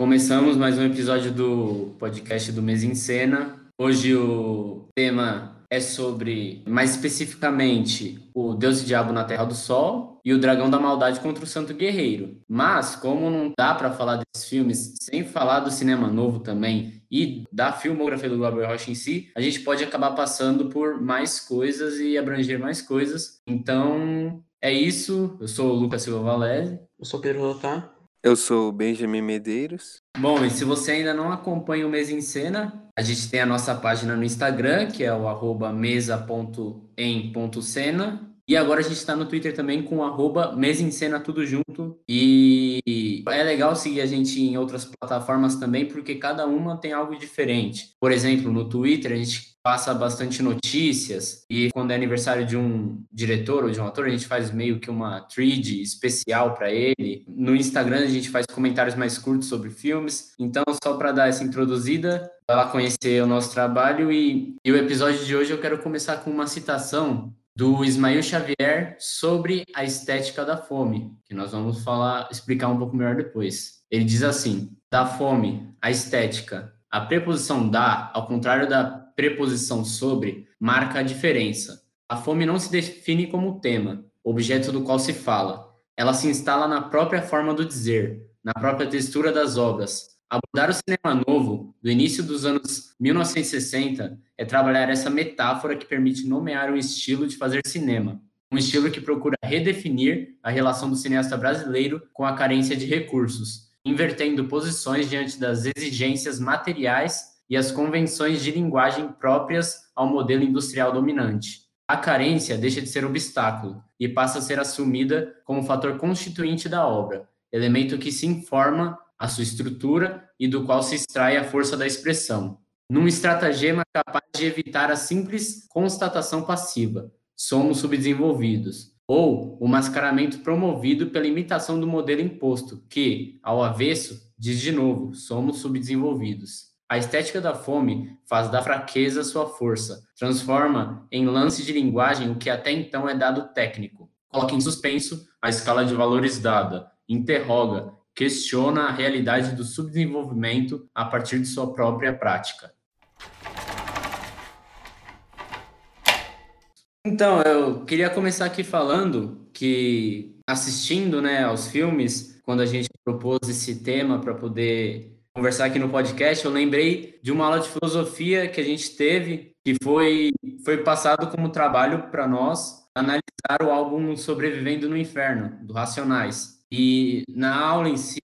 Começamos mais um episódio do podcast do Mês em Cena. Hoje o tema é sobre, mais especificamente, o Deus e Diabo na Terra do Sol e o Dragão da Maldade contra o Santo Guerreiro. Mas, como não dá para falar desses filmes sem falar do cinema novo também e da filmografia do Glauber Rocha em si, a gente pode acabar passando por mais coisas e abranger mais coisas. Então, é isso. Eu sou o Lucas Silva Valese. Eu sou Pedro Lotar. Eu sou o Benjamin Medeiros. Bom, e se você ainda não acompanha o Mesa em Cena, a gente tem a nossa página no Instagram, que é o arroba mesa.em.cena. E agora a gente está no Twitter também com arroba Mesa em Cena tudo junto. E é legal seguir a gente em outras plataformas também, porque cada uma tem algo diferente. Por exemplo, no Twitter a gente passa bastante notícias e quando é aniversário de um diretor ou de um ator, a gente faz meio que uma thread especial para ele. No Instagram a gente faz comentários mais curtos sobre filmes. Então, só para dar essa introduzida, vai lá conhecer o nosso trabalho e, e o episódio de hoje eu quero começar com uma citação do Ismael Xavier sobre a estética da fome, que nós vamos falar, explicar um pouco melhor depois. Ele diz assim: da fome, a estética, a preposição da, ao contrário da preposição sobre marca a diferença. A fome não se define como tema, objeto do qual se fala. Ela se instala na própria forma do dizer, na própria textura das obras. Abordar o cinema novo, do início dos anos 1960, é trabalhar essa metáfora que permite nomear um estilo de fazer cinema. Um estilo que procura redefinir a relação do cineasta brasileiro com a carência de recursos, invertendo posições diante das exigências materiais e as convenções de linguagem próprias ao modelo industrial dominante. A carência deixa de ser obstáculo e passa a ser assumida como fator constituinte da obra, elemento que se informa a sua estrutura e do qual se extrai a força da expressão. Num estratagema capaz de evitar a simples constatação passiva, somos subdesenvolvidos, ou o mascaramento promovido pela imitação do modelo imposto, que, ao avesso, diz de novo, somos subdesenvolvidos. A estética da fome faz da fraqueza sua força, transforma em lance de linguagem o que até então é dado técnico, coloca em suspenso a escala de valores dada, interroga, questiona a realidade do subdesenvolvimento a partir de sua própria prática. Então, eu queria começar aqui falando que assistindo, né, aos filmes, quando a gente propôs esse tema para poder conversar aqui no podcast, eu lembrei de uma aula de filosofia que a gente teve, que foi, foi passado como trabalho para nós analisar o álbum Sobrevivendo no Inferno, do Racionais. E na aula em si,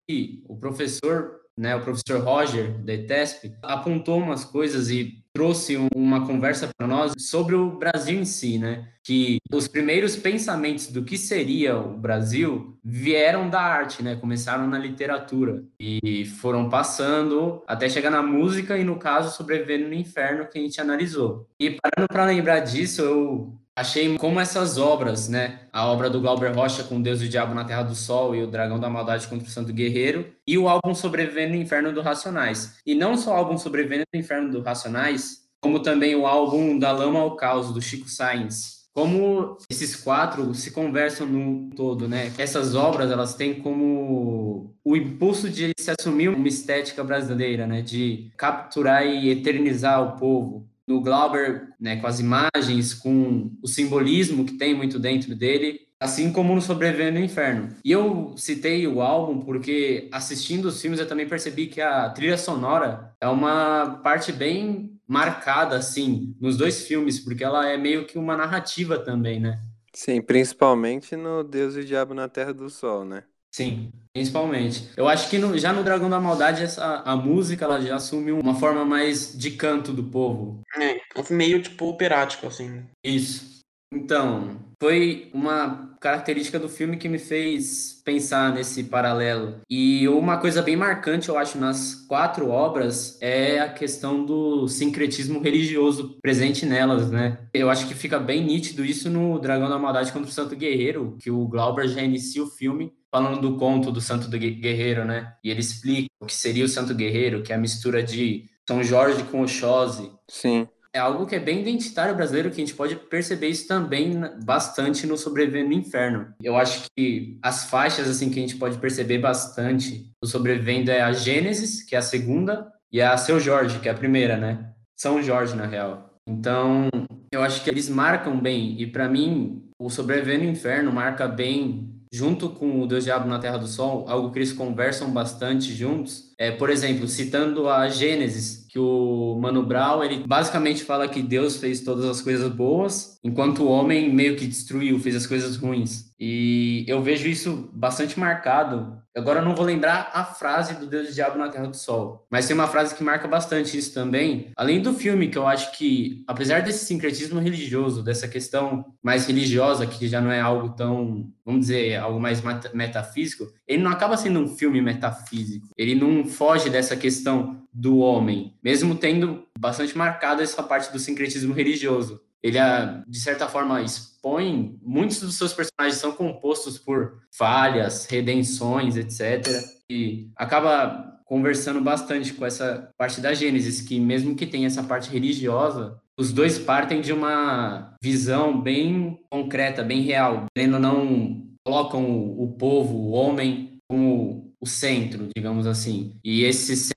o professor, né, o professor Roger, da ETESP, apontou umas coisas e trouxe uma conversa para nós sobre o Brasil em si, né? Que os primeiros pensamentos do que seria o Brasil vieram da arte, né? Começaram na literatura e foram passando até chegar na música e no caso sobrevivendo no inferno que a gente analisou. E parando para lembrar disso, eu achei como essas obras, né? A obra do Glauber Rocha com Deus e o Diabo na Terra do Sol e o Dragão da Maldade contra o Santo Guerreiro e o álbum Sobrevivendo no Inferno do Racionais. E não só o álbum Sobrevivendo no Inferno do Racionais, como também o álbum Da Lama ao Caos do Chico Sainz. Como esses quatro se conversam no todo, né? Essas obras, elas têm como o impulso de se assumir uma estética brasileira, né? De capturar e eternizar o povo no Glauber, né, com as imagens, com o simbolismo que tem muito dentro dele, assim como no Sobrevivendo no Inferno. E eu citei o álbum porque assistindo os filmes eu também percebi que a trilha sonora é uma parte bem marcada assim nos dois filmes, porque ela é meio que uma narrativa também, né? Sim, principalmente no Deus e o Diabo na Terra do Sol, né? Sim, principalmente. Eu acho que no, já no Dragão da Maldade essa, a música ela já assume uma forma mais de canto do povo. É, meio tipo operático, assim. Isso. Então, foi uma característica do filme que me fez pensar nesse paralelo. E uma coisa bem marcante, eu acho, nas quatro obras é a questão do sincretismo religioso presente nelas, né? Eu acho que fica bem nítido isso no Dragão da Maldade contra o Santo Guerreiro, que o Glauber já inicia o filme falando do conto do Santo Guerreiro, né? E ele explica o que seria o Santo Guerreiro, que é a mistura de São Jorge com Oxóssi. Sim. é algo que é bem identitário brasileiro, que a gente pode perceber isso também bastante no Sobrevivendo no Inferno. Eu acho que as faixas assim que a gente pode perceber bastante do Sobrevivendo é a Gênesis, que é a segunda, e a Seu Jorge, que é a primeira, né? São Jorge, na real. Então, eu acho que eles marcam bem, e para mim, o Sobrevivendo no Inferno marca bem junto com o Deus Diabo na Terra do Sol, algo que eles conversam bastante juntos. É, por exemplo, citando a Gênesis, que o Mano Brown, ele basicamente fala que Deus fez todas as coisas boas, enquanto o homem meio que destruiu, fez as coisas ruins. E eu vejo isso bastante marcado. Agora eu não vou lembrar a frase do Deus e Diabo na Terra do Sol, mas tem uma frase que marca bastante isso também. Além do filme, que eu acho que, apesar desse sincretismo religioso, dessa questão mais religiosa, que já não é algo tão, vamos dizer, algo mais metafísico, ele não acaba sendo um filme metafísico. Ele não foge dessa questão do homem, mesmo tendo bastante marcado essa parte do sincretismo religioso. Ele, ah, de certa forma, expõe. Muitos dos seus personagens são compostos por falhas, redenções, etc. E acaba conversando bastante com essa parte da Gênesis, que mesmo que tenha essa parte religiosa, os dois partem de uma visão bem concreta, bem real. Querendo não, colocam o, o povo, o homem, como o centro, digamos assim. E esse centro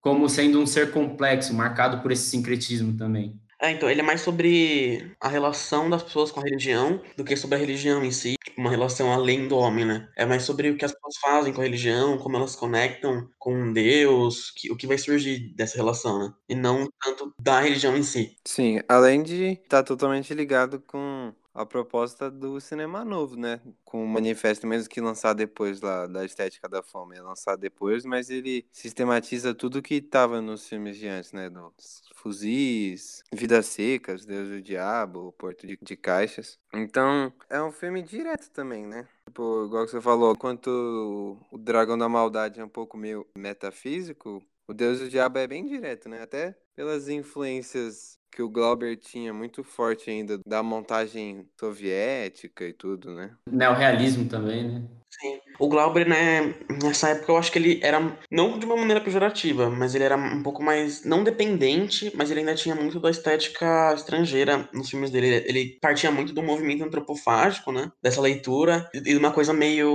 como sendo um ser complexo, marcado por esse sincretismo também. É, então, ele é mais sobre a relação das pessoas com a religião do que sobre a religião em si, tipo, uma relação além do homem, né? É mais sobre o que as pessoas fazem com a religião, como elas conectam com Deus, que, o que vai surgir dessa relação, né? E não tanto da religião em si. Sim, além de estar tá totalmente ligado com a proposta do cinema novo, né? Com o manifesto, mesmo que lançar depois lá da Estética da Fome, é lançar depois, mas ele sistematiza tudo que estava nos filmes de antes, né? Dos fuzis, Vidas Secas, Deus e o Diabo, Porto de, de Caixas. Então, é um filme direto também, né? Tipo, igual que você falou, enquanto o Dragão da Maldade é um pouco meio metafísico, o Deus e o Diabo é bem direto, né? Até pelas influências que o Glauber tinha muito forte ainda da montagem soviética e tudo, né? Neorrealismo também, né? Sim. O Glauber, né, nessa época eu acho que ele era, não de uma maneira pejorativa, mas ele era um pouco mais, não dependente, mas ele ainda tinha muito da estética estrangeira nos filmes dele. Ele partia muito do movimento antropofágico, né, dessa leitura, e uma coisa meio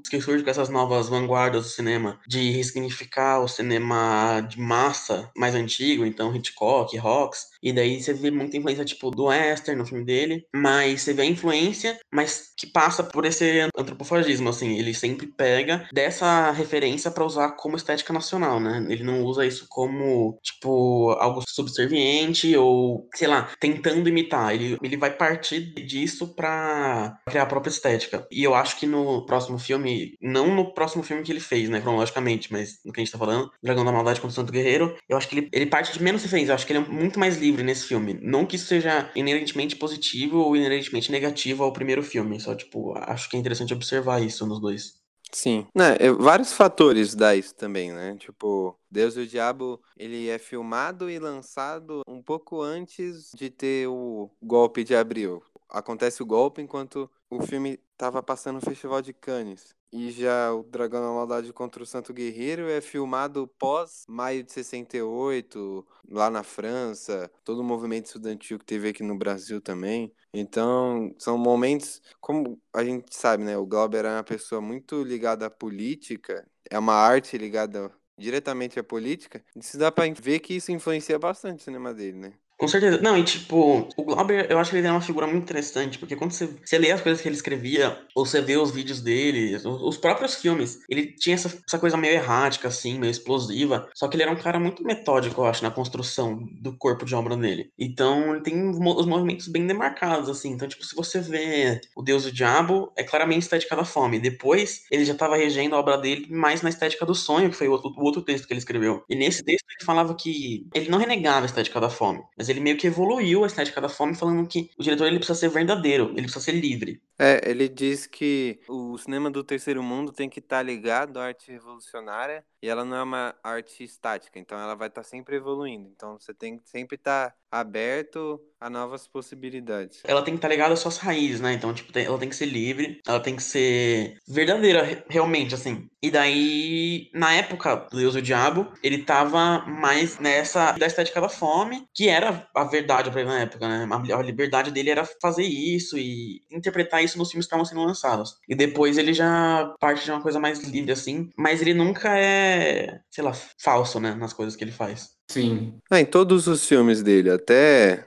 que surge com essas novas vanguardas do cinema, de ressignificar o cinema de massa mais antigo, então Hitchcock, Hawks, e daí você vê muita influência, tipo, do western no filme dele, mas você vê a influência, mas que passa por esse antropofagismo, assim, ele sempre pega dessa referência para usar como estética nacional, né? Ele não usa isso como, tipo, algo subserviente ou, sei lá, tentando imitar. Ele, ele vai partir disso para criar a própria estética. E eu acho que no próximo filme, não no próximo filme que ele fez, né, cronologicamente, mas no que a gente tá falando, Dragão da Maldade contra o Santo Guerreiro, eu acho que ele, ele parte de menos referência, eu acho que ele é muito mais livre nesse filme. Não que isso seja inerentemente positivo ou inerentemente negativo ao primeiro filme, só, tipo, acho que é interessante observar isso nos dois. Sim, né, vários fatores dá isso também, né? Tipo, Deus e o Diabo, ele é filmado e lançado um pouco antes de ter o golpe de abril. Acontece o golpe enquanto o filme estava passando no Festival de Cannes. E já o Dragão da Maldade contra o Santo Guerreiro é filmado pós maio de 68, lá na França, todo o movimento estudantil que teve aqui no Brasil também. Então, são momentos, como a gente sabe, né? O Glauber é uma pessoa muito ligada à política, é uma arte ligada diretamente à política. Isso dá para ver que isso influencia bastante o cinema dele, né? Com certeza. Não, e tipo, o Glauber, eu acho que ele é uma figura muito interessante, porque quando você, você lê as coisas que ele escrevia, ou você vê os vídeos dele, os, os próprios filmes, ele tinha essa, essa, coisa meio errática, assim, meio explosiva, só que ele era um cara muito metódico, eu acho, na construção do corpo de obra dele. Então, ele tem os movimentos bem demarcados, assim. Então, tipo, se você vê O Deus e o Diabo, é claramente estética da fome. Depois, ele já estava regendo a obra dele mais na estética do sonho, que foi o outro, o outro texto que ele escreveu. E nesse texto, ele falava que ele não renegava a estética da fome, mas ele meio que evoluiu a estética da fome, falando que o diretor ele precisa ser verdadeiro, ele precisa ser livre. É, ele diz que o cinema do terceiro mundo tem que estar tá ligado à arte revolucionária e ela não é uma arte estática, então ela vai estar tá sempre evoluindo. Então você tem que sempre estar tá aberto a novas possibilidades. Ela tem que estar tá ligada às suas raízes, né? Então, tipo, ela tem que ser livre, ela tem que ser verdadeira, realmente, assim. E daí, na época do Deus e o Diabo, ele tava mais nessa da estética da fome, que era era a verdade pra ele na época, né? A liberdade dele era fazer isso e interpretar isso nos filmes que estavam sendo lançados. E depois ele já parte de uma coisa mais livre, assim, mas ele nunca é, sei lá, falso, né? Nas coisas que ele faz. Sim. É, em todos os filmes dele, até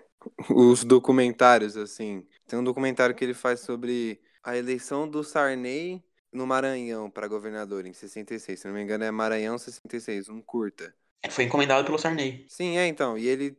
os documentários, assim. Tem um documentário que ele faz sobre a eleição do Sarney no Maranhão para governador em 66. Se não me engano, é Maranhão 66, um curta. Foi encomendado pelo Sarney. Sim, é então. E ele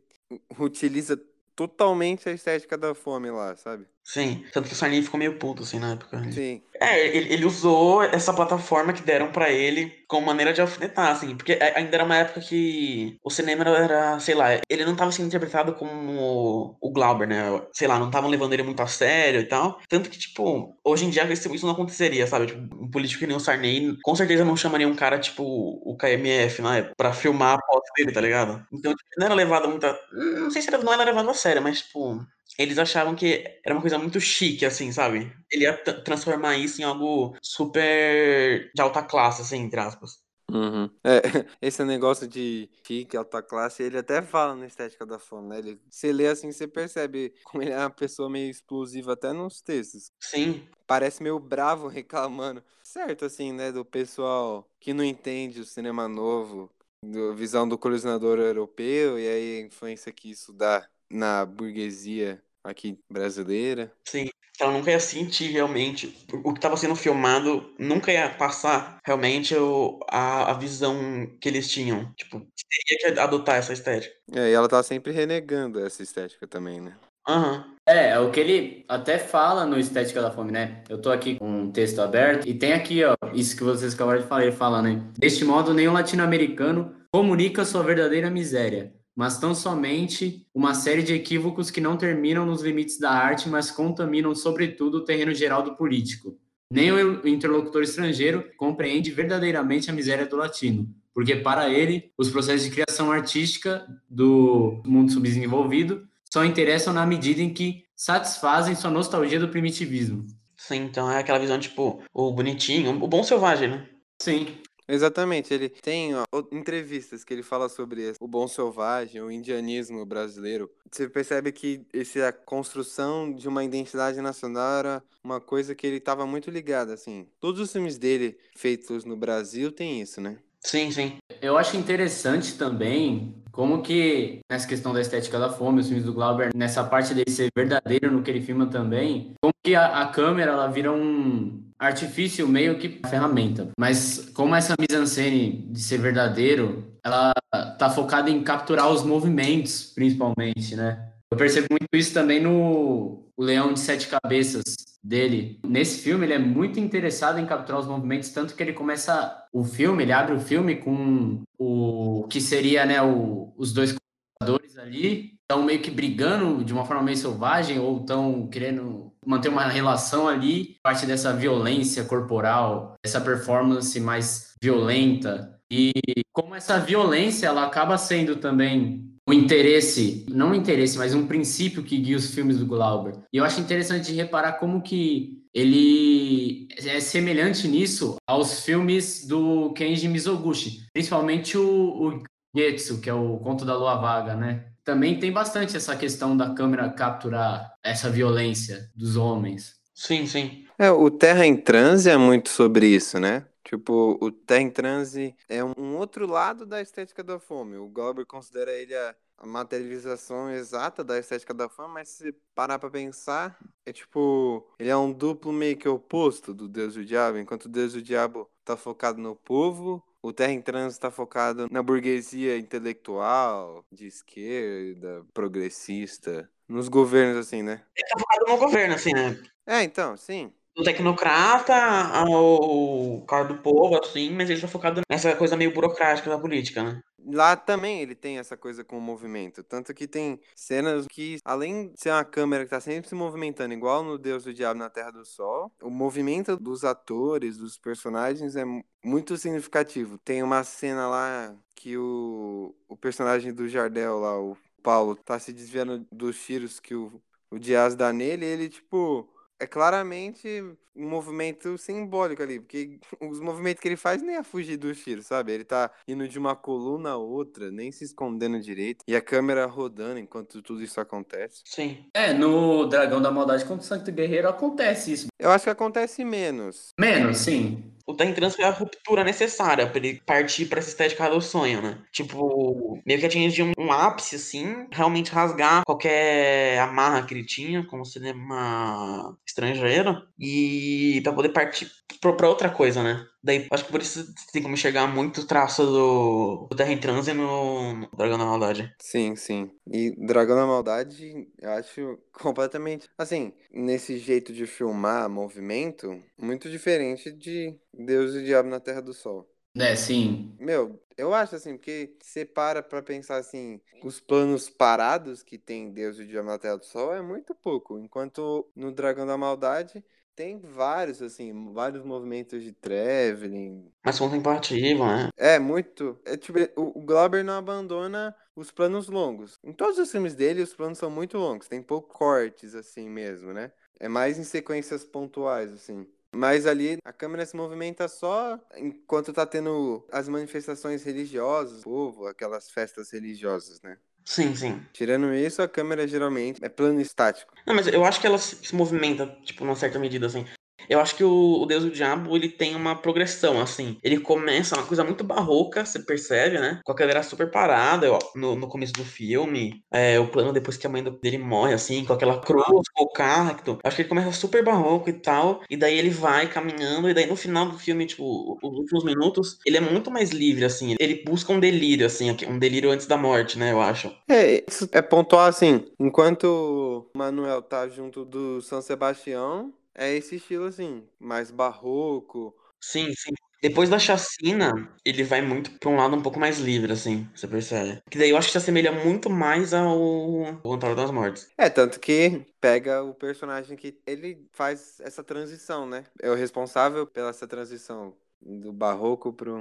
utiliza totalmente a estética da fome lá, sabe? Sim, tanto que o Sarney ficou meio puto, assim, na época. Sim. É, ele, ele usou essa plataforma que deram para ele como maneira de alfinetar, assim, porque ainda era uma época que o cinema era, sei lá, ele não tava sendo interpretado como o Glauber, né? Sei lá, não estavam levando ele muito a sério e tal. Tanto que, tipo, hoje em dia isso não aconteceria, sabe? Tipo, um político que nem o Sarney, com certeza não chamaria um cara tipo o KMF, né? Pra filmar a foto dele, tá ligado? Então, tipo, não era levado muito. A... Não sei se era, não era levado a sério, mas, tipo, eles achavam que era uma coisa muito chique, assim, sabe? Ele ia transformar isso em algo super de alta classe, assim, entre aspas. Uhum. É, esse negócio de chique, alta classe, ele até fala na Estética da Fome, né? Ele, você lê assim, você percebe como ele é uma pessoa meio explosiva até nos textos. Sim. Parece meio bravo reclamando. Certo, assim, né? Do pessoal que não entende o cinema novo, a visão do colecionador europeu e aí a influência que isso dá na burguesia aqui brasileira. Sim, ela nunca ia sentir realmente o que estava sendo filmado, nunca ia passar realmente o, a, a visão que eles tinham. Tipo, teria que adotar essa estética. É, e ela tá sempre renegando essa estética também, né? Uhum. É, é o que ele até fala no Estética da Fome, né? Eu tô aqui com um texto aberto e tem aqui, ó, isso que vocês acabaram de falar, ele fala, né? Deste modo, nenhum latino-americano comunica sua verdadeira miséria mas tão somente uma série de equívocos que não terminam nos limites da arte, mas contaminam, sobretudo, o terreno geral do político. Nem o interlocutor estrangeiro compreende verdadeiramente a miséria do latino, porque para ele, os processos de criação artística do mundo subdesenvolvido só interessam na medida em que satisfazem sua nostalgia do primitivismo. Sim, então é aquela visão, tipo, o bonitinho, o bom selvagem, né? Sim. Exatamente, ele tem ó, entrevistas que ele fala sobre o bom selvagem, o indianismo brasileiro. Você percebe que essa construção de uma identidade nacional era uma coisa que ele estava muito ligado, assim. Todos os filmes dele feitos no Brasil tem isso, né? Sim, sim. Eu acho interessante também como que, nessa questão da estética da fome, os filmes do Glauber, nessa parte dele ser verdadeiro no que ele filma também, como que a, a câmera ela vira um artifício meio que ferramenta. Mas como essa mise-en-scène de ser verdadeiro, ela tá focada em capturar os movimentos, principalmente, né? Eu percebo muito isso também no o Leão de Sete Cabeças dele. Nesse filme, ele é muito interessado em capturar os movimentos, tanto que ele começa o filme, ele abre o filme com o que seria, né, o, os dois computadores ali, estão meio que brigando de uma forma meio selvagem ou estão querendo manter uma relação ali, parte dessa violência corporal, essa performance mais violenta. E como essa violência ela acaba sendo também o interesse, não o interesse, mas um princípio que guia os filmes do Glauber. E eu acho interessante reparar como que ele é semelhante nisso aos filmes do Kenji Mizoguchi, principalmente o, o Getsu, que é o Conto da Lua Vaga, né? Também tem bastante essa questão da câmera capturar essa violência dos homens. Sim, sim. É, o Terra em Transe é muito sobre isso, né? Tipo, o Terra em Transe é um outro lado da estética da fome. O Glauber considera ele a, materialização exata da estética da fome, mas se parar pra pensar, é tipo, ele é um duplo meio que oposto do Deus e o Diabo. Enquanto o Deus e o Diabo tá focado no povo, o Terra em Trânsito está focado na burguesia intelectual, de esquerda, progressista, nos governos, assim, né? Ele tá focado no governo, assim, né? É, então, sim do tecnocrata ao cara do povo, assim, mas ele tá focado nessa coisa meio burocrática da política, né? Lá também ele tem essa coisa com o movimento. Tanto que tem cenas que, além de ser uma câmera que tá sempre se movimentando, igual no Deus do Diabo na Terra do Sol, o movimento dos atores, dos personagens é muito significativo. Tem uma cena lá que o, o personagem do Jardel lá, o Paulo, tá se desviando dos tiros que o, o Dias dá nele ele, tipo, é claramente um movimento simbólico ali, porque os movimentos que ele faz nem é fugir do tiro, sabe? Ele tá indo de uma coluna a outra, nem se escondendo direito, e a câmera rodando enquanto tudo isso acontece. Sim. É, no Dragão da Maldade contra o Santo Guerreiro acontece isso. Eu acho que acontece menos. Menos, sim. O Terra em Trans foi a ruptura necessária pra ele partir pra essa estética do sonho, né? Tipo, meio que atingir um, um ápice, assim, realmente rasgar qualquer amarra que ele tinha como cinema estrangeiro e pra poder partir pra outra coisa, né? Daí, acho que por isso tem como enxergar muito o traço do, do Terra em Transe no, no Dragão da Maldade. Sim, sim. E Dragão da Maldade, eu acho completamente. Assim, nesse jeito de filmar movimento, muito diferente de Deus e o Diabo na Terra do Sol. É, sim. Meu, eu acho assim, porque você para pra pensar assim, os planos parados que tem Deus e o Diabo na Terra do Sol é muito pouco. Enquanto no Dragão da Maldade tem vários, assim, vários movimentos de traveling. Mais contemplativo, né? É, muito. É, tipo, o, o Glauber não abandona os planos longos. Em todos os filmes dele, os planos são muito longos. Tem pouco cortes, assim mesmo, né? É mais em sequências pontuais, assim. Mas ali a câmera se movimenta só enquanto tá tendo as manifestações religiosas, o povo, aquelas festas religiosas, né? Sim, sim. Tirando isso, a câmera geralmente é plano estático. Não, mas eu acho que ela se movimenta, tipo, numa certa medida, assim. Eu acho que o, o Deus do Diabo, ele tem uma progressão, assim. Ele começa uma coisa muito barroca, você percebe, né? Com a câmera super parada, ó, no, no começo do filme. É, o plano depois que a mãe dele morre, assim, com aquela cruz, com o cacto. Acho que ele começa super barroco e tal. E daí ele vai caminhando, e daí no final do filme, tipo, os últimos minutos, ele é muito mais livre, assim. Ele busca um delírio, assim, um delírio antes da morte, né? Eu acho. É, isso é pontual assim. Enquanto o Manuel tá junto do São Sebastião, é esse estilo assim, mais barroco. Sim, sim. Depois da chacina, ele vai muito pra um lado um pouco mais livre, assim, você percebe. Que daí eu acho que se assemelha muito mais ao Antônio das Mortes. É, tanto que pega o personagem que ele faz essa transição, né? É o responsável pela essa transição do barroco para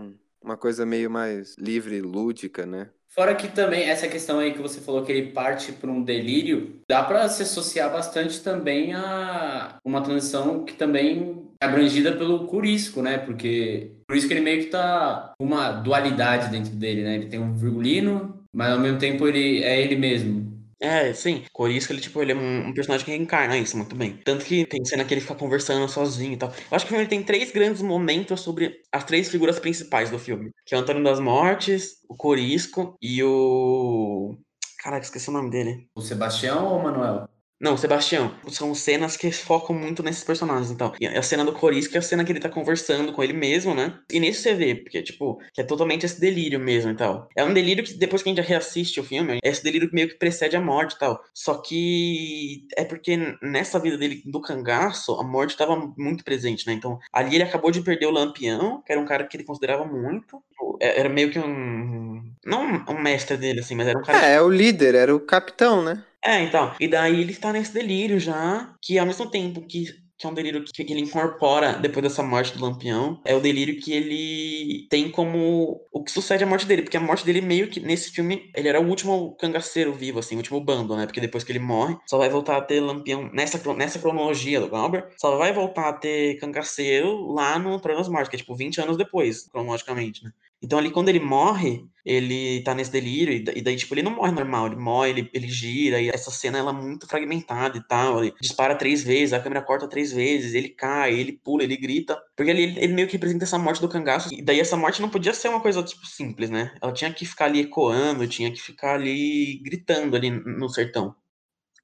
uma coisa meio mais livre, lúdica, né? Fora que também essa questão aí que você falou que ele parte para um delírio, dá para se associar bastante também a uma transição que também é abrangida pelo Curisco, né? Porque por isso que ele meio que tá uma dualidade dentro dele, né? Ele tem um virgulino, mas ao mesmo tempo ele é ele mesmo. É, sim. Corisco, ele, tipo, ele é um, personagem que reencarna isso muito bem. Tanto que tem cena que ele fica conversando sozinho e tal. Eu acho que o filme tem três grandes momentos sobre as três figuras principais do filme. Que é o Antônio das Mortes, o Corisco e o... Caraca, esqueci o nome dele. O Sebastião ou o Manuel? Não, Sebastião. São cenas que focam muito nesses personagens, então. E a cena do Corisco é a cena que ele tá conversando com ele mesmo, né? E nisso você vê, porque, tipo, que é totalmente esse delírio mesmo e tal. É um delírio que depois que a gente reassiste o filme, é esse delírio que meio que precede a morte e tal. Só que é porque nessa vida dele do cangaço, a morte tava muito presente, né? Então, ali ele acabou de perder o Lampião, que era um cara que ele considerava muito. É- Era meio que um. Não um mestre dele, assim, mas era um cara É, é o líder, era o capitão, né? É, então. E daí ele tá nesse delírio já, que ao mesmo tempo que, que é um delírio que, ele incorpora depois dessa morte do Lampião, é o delírio que ele tem como o que sucede à morte dele, porque a morte dele meio que nesse filme, ele era o último cangaceiro vivo, assim, o último bando, né? Porque depois que ele morre, só vai voltar a ter Lampião, nessa, nessa cronologia do Glauber, só vai voltar a ter cangaceiro lá no Trono das Mortes, que é tipo 20 anos depois, cronologicamente, né? Então ali quando ele morre, ele tá nesse delírio, e da- daí, tipo, ele não morre normal, ele morre, ele, ele gira, e essa cena ela é muito fragmentada e tal. Ele dispara três vezes, a câmera corta três vezes, ele cai, ele pula, ele grita. Porque ele, ele meio que representa essa morte do cangaço. E daí essa morte não podia ser uma coisa, tipo, simples, né? Ela tinha que ficar ali ecoando, tinha que ficar ali gritando ali no sertão.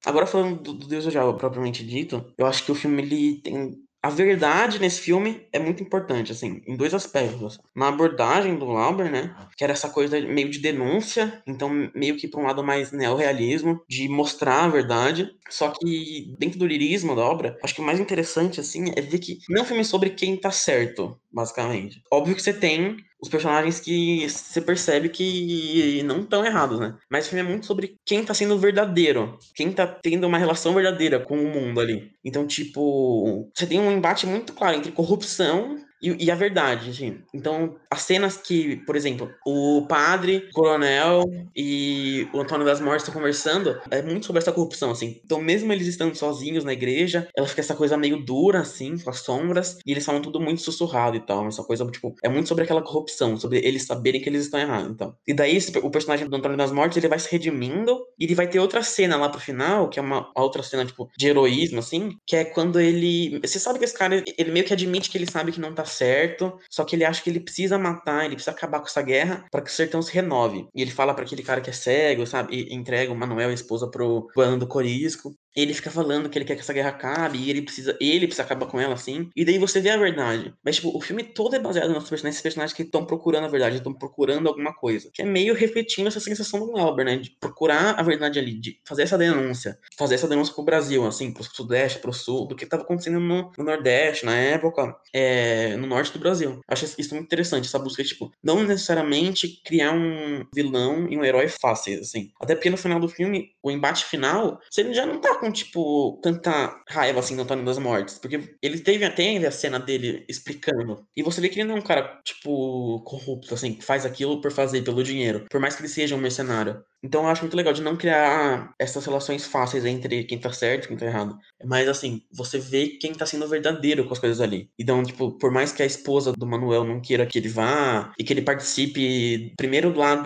Agora falando do, do Deus do Diabo propriamente dito, eu acho que o filme ele tem a verdade nesse filme é muito importante, assim, em dois aspectos. Na abordagem do Lauber, né? Que era essa coisa meio de denúncia, então meio que para um lado mais neorrealismo, de mostrar a verdade. Só que dentro do lirismo da obra, acho que o mais interessante, assim, é ver que não é um filme sobre quem tá certo, basicamente. Óbvio que você tem os personagens que você percebe que não estão errados, né? Mas o filme é muito sobre quem tá sendo verdadeiro, quem tá tendo uma relação verdadeira com o mundo ali. Então, tipo, você tem um embate muito claro entre corrupção e, e, a verdade, gente. Então, as cenas que, por exemplo, o padre, o coronel e o Antônio das Mortes estão conversando, é muito sobre essa corrupção, assim. Então, mesmo eles estando sozinhos na igreja, ela fica essa coisa meio dura, assim, com as sombras, e eles falam tudo muito sussurrado e tal. Essa coisa, tipo, é muito sobre aquela corrupção, sobre eles saberem que eles estão errados, então. E daí, o personagem do Antônio das Mortes, ele vai se redimindo, e ele vai ter outra cena lá pro final, que é uma outra cena, tipo, de heroísmo, assim, que é quando ele. Você sabe que esse cara, ele meio que admite que ele sabe que não tá certo, só que ele acha que ele precisa matar, ele precisa acabar com essa guerra para que o sertão se renove. E ele fala para aquele cara que é cego, sabe? E entrega o Manuel, a esposa, pro bando do Corisco ele fica falando que ele quer que essa guerra acabe e ele precisa, ele precisa acabar com ela assim. E daí você vê a verdade. Mas tipo, o filme todo é baseado nos personagens, personagens que estão procurando a verdade, estão procurando alguma coisa. Que é meio refletindo essa sensação do Albert, né, de procurar a verdade ali, de fazer essa denúncia, fazer essa denúncia pro Brasil, assim, pro sudeste, pro sul, do que estava acontecendo no, no, nordeste na época, é, no norte do Brasil. Acho isso muito interessante, essa busca tipo, não necessariamente criar um vilão e um herói fáceis, assim. Até porque no final do filme, o embate final, você já não tá com com, tipo, tanta raiva assim do Antônio das Mortes. Porque ele teve até a cena dele explicando. E você vê que ele não é um cara, tipo, corrupto, assim, que faz aquilo por fazer, pelo dinheiro. Por mais que ele seja um mercenário. Então eu acho muito legal de não criar essas relações fáceis entre quem tá certo e quem tá errado. Mas assim, você vê quem tá sendo verdadeiro com as coisas ali. Então, tipo, por mais que a esposa do Manuel não queira que ele vá e que ele participe primeiro do lado.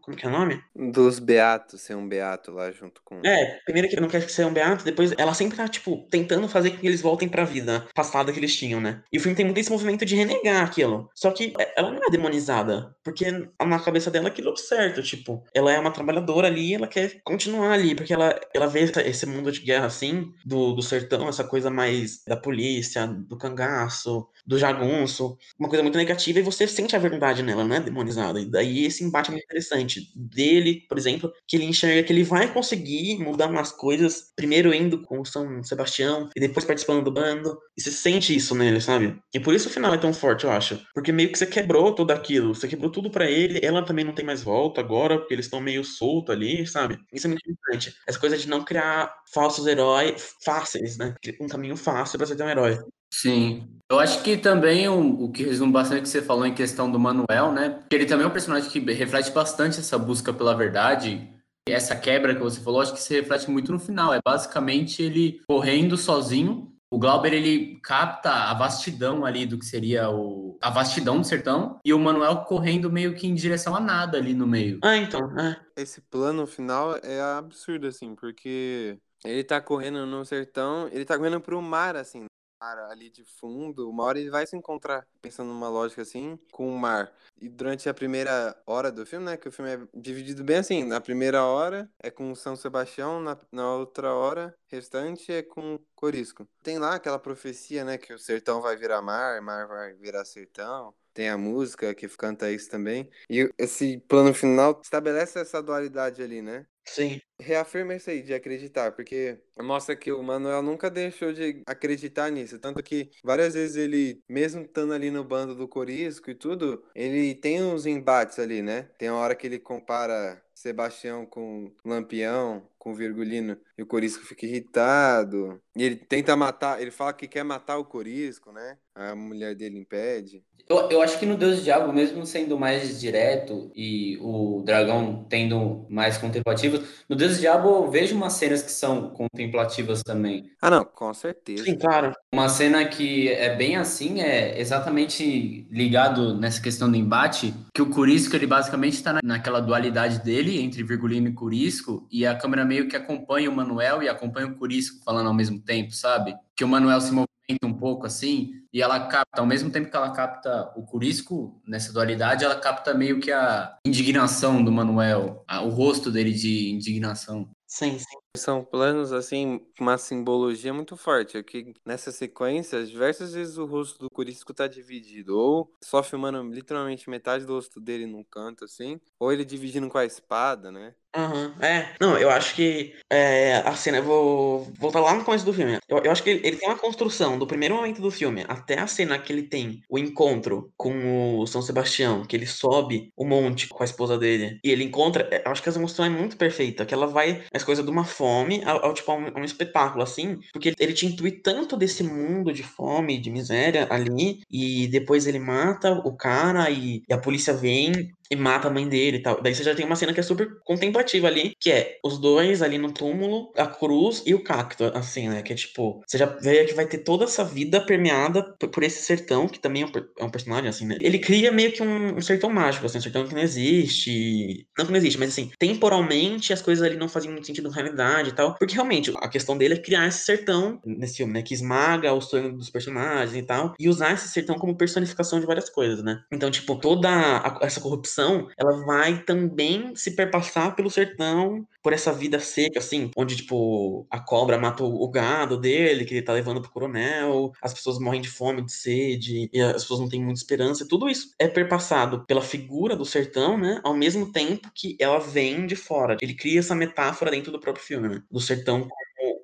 Como que é o nome? Dos Beatos, ser um Beato lá junto com. É, primeiro que ele não quer ser um Beato, depois ela sempre tá, tipo, tentando fazer com que eles voltem pra vida passada que eles tinham, né? E o filme tem muito esse movimento de renegar aquilo. Só que ela não é demonizada. Porque na cabeça dela aquilo é certo, tipo, ela ela é uma trabalhadora ali, ela quer continuar ali, porque ela, ela vê esse mundo de guerra assim, do, do sertão, essa coisa mais da polícia, do cangaço, do jagunço, uma coisa muito negativa, e você sente a verdade nela, não é demonizada. E daí esse embate é muito interessante. Dele, por exemplo, que ele enxerga que ele vai conseguir mudar umas coisas, primeiro indo com São Sebastião, e depois participando do bando, e você sente isso nele, sabe? E por isso o final é tão forte, eu acho. Porque meio que você quebrou tudo aquilo, você quebrou tudo para ele, ela também não tem mais volta agora, porque eles estão meio solto ali, sabe? Isso é muito importante. Essa coisa de não criar falsos heróis fáceis, né? Um caminho fácil para ter um herói. Sim. Eu acho que também o, o que resume bastante o que você falou em questão do Manuel, né? Que ele também é um personagem que reflete bastante essa busca pela verdade. Essa quebra que você falou, acho que se reflete muito no final. É basicamente ele correndo sozinho. O Glauber ele capta a vastidão ali do que seria o a vastidão do sertão e o Manuel correndo meio que em direção a nada ali no meio. Ah, então, é. Esse plano final é absurdo assim, porque ele tá correndo no sertão, ele tá correndo pro mar assim, ali de fundo, uma hora ele vai se encontrar, pensando numa lógica assim, com o mar. E durante a primeira hora do filme, né, que o filme é dividido bem assim, na primeira hora é com São Sebastião, na, na outra hora restante é com Corisco. Tem lá aquela profecia, né, que o sertão vai virar mar, mar vai virar sertão. Tem a música que canta isso também. E esse plano final estabelece essa dualidade ali, né? Sim. Reafirma isso aí de acreditar, porque mostra que o Manuel nunca deixou de acreditar nisso. Tanto que várias vezes ele, mesmo estando ali no bando do Corisco e tudo, ele tem uns embates ali, né? Tem uma hora que ele compara Sebastião com Lampião, com Virgulino, e o Corisco fica irritado. E ele tenta matar, ele fala que quer matar o Corisco, né? A mulher dele impede. Eu, eu acho que no Deus do Diabo, mesmo sendo mais direto e o dragão tendo mais contemplativos, no Deus do Diabo eu vejo umas cenas que são contemplativas também. Ah, não, com certeza. Sim, claro. Uma cena que é bem assim, é exatamente ligado nessa questão do embate, que o Curisco, ele basicamente está naquela dualidade dele entre Virgulino e Curisco, e a câmera meio que acompanha o Manuel e acompanha o Curisco falando ao mesmo tempo, sabe? Que o Manuel se movimenta um pouco assim, e ela capta, ao mesmo tempo que ela capta o Curisco nessa dualidade, ela capta meio que a indignação do Manuel, a, o rosto dele de indignação. Sim, sim. São planos, assim, uma simbologia muito forte. Aqui nessa sequência, diversas vezes o rosto do Curisco tá dividido. Ou só filmando literalmente metade do rosto dele num canto, assim. Ou ele dividindo com a espada, né? Uhum. É, não, eu acho que é, a cena, eu vou voltar lá no começo do filme. Eu, eu acho que ele, ele, tem uma construção do primeiro momento do filme até a cena que ele tem o encontro com o São Sebastião, que ele sobe o monte com a esposa dele e ele encontra. É, eu acho que essa construção é muito perfeita, que ela vai as coisas de uma forma fome ao, ao tipo, a um, a um, espetáculo, assim, porque ele, te intui tanto desse mundo de fome, de miséria ali, e depois ele mata o cara e, e a polícia vem e mata a mãe dele e tal. Daí você já tem uma cena que é super contemplativa ali, que é os dois ali no túmulo, a cruz e o cacto, assim, né? Que é tipo, você já vê que vai ter toda essa vida permeada por esse sertão, que também é um, é um personagem, assim, né? Ele cria meio que um, um, sertão mágico, assim, um sertão que não existe. Não que não existe, mas assim, temporalmente as coisas ali não fazem muito sentido na realidade e tal. Porque realmente, a questão dele é criar esse sertão nesse filme, né? Que esmaga o sonho dos personagens e tal. E usar esse sertão como personificação de várias coisas, né? Então, tipo, toda a, essa corrupção ela vai também se perpassar pelo sertão, por essa vida seca, assim, onde, tipo, a cobra mata o gado dele, que ele tá levando pro coronel, as pessoas morrem de fome, de sede, e as pessoas não têm muita esperança, e tudo isso é perpassado pela figura do sertão, né, ao mesmo tempo que ela vem de fora. Ele cria essa metáfora dentro do próprio filme, né, do sertão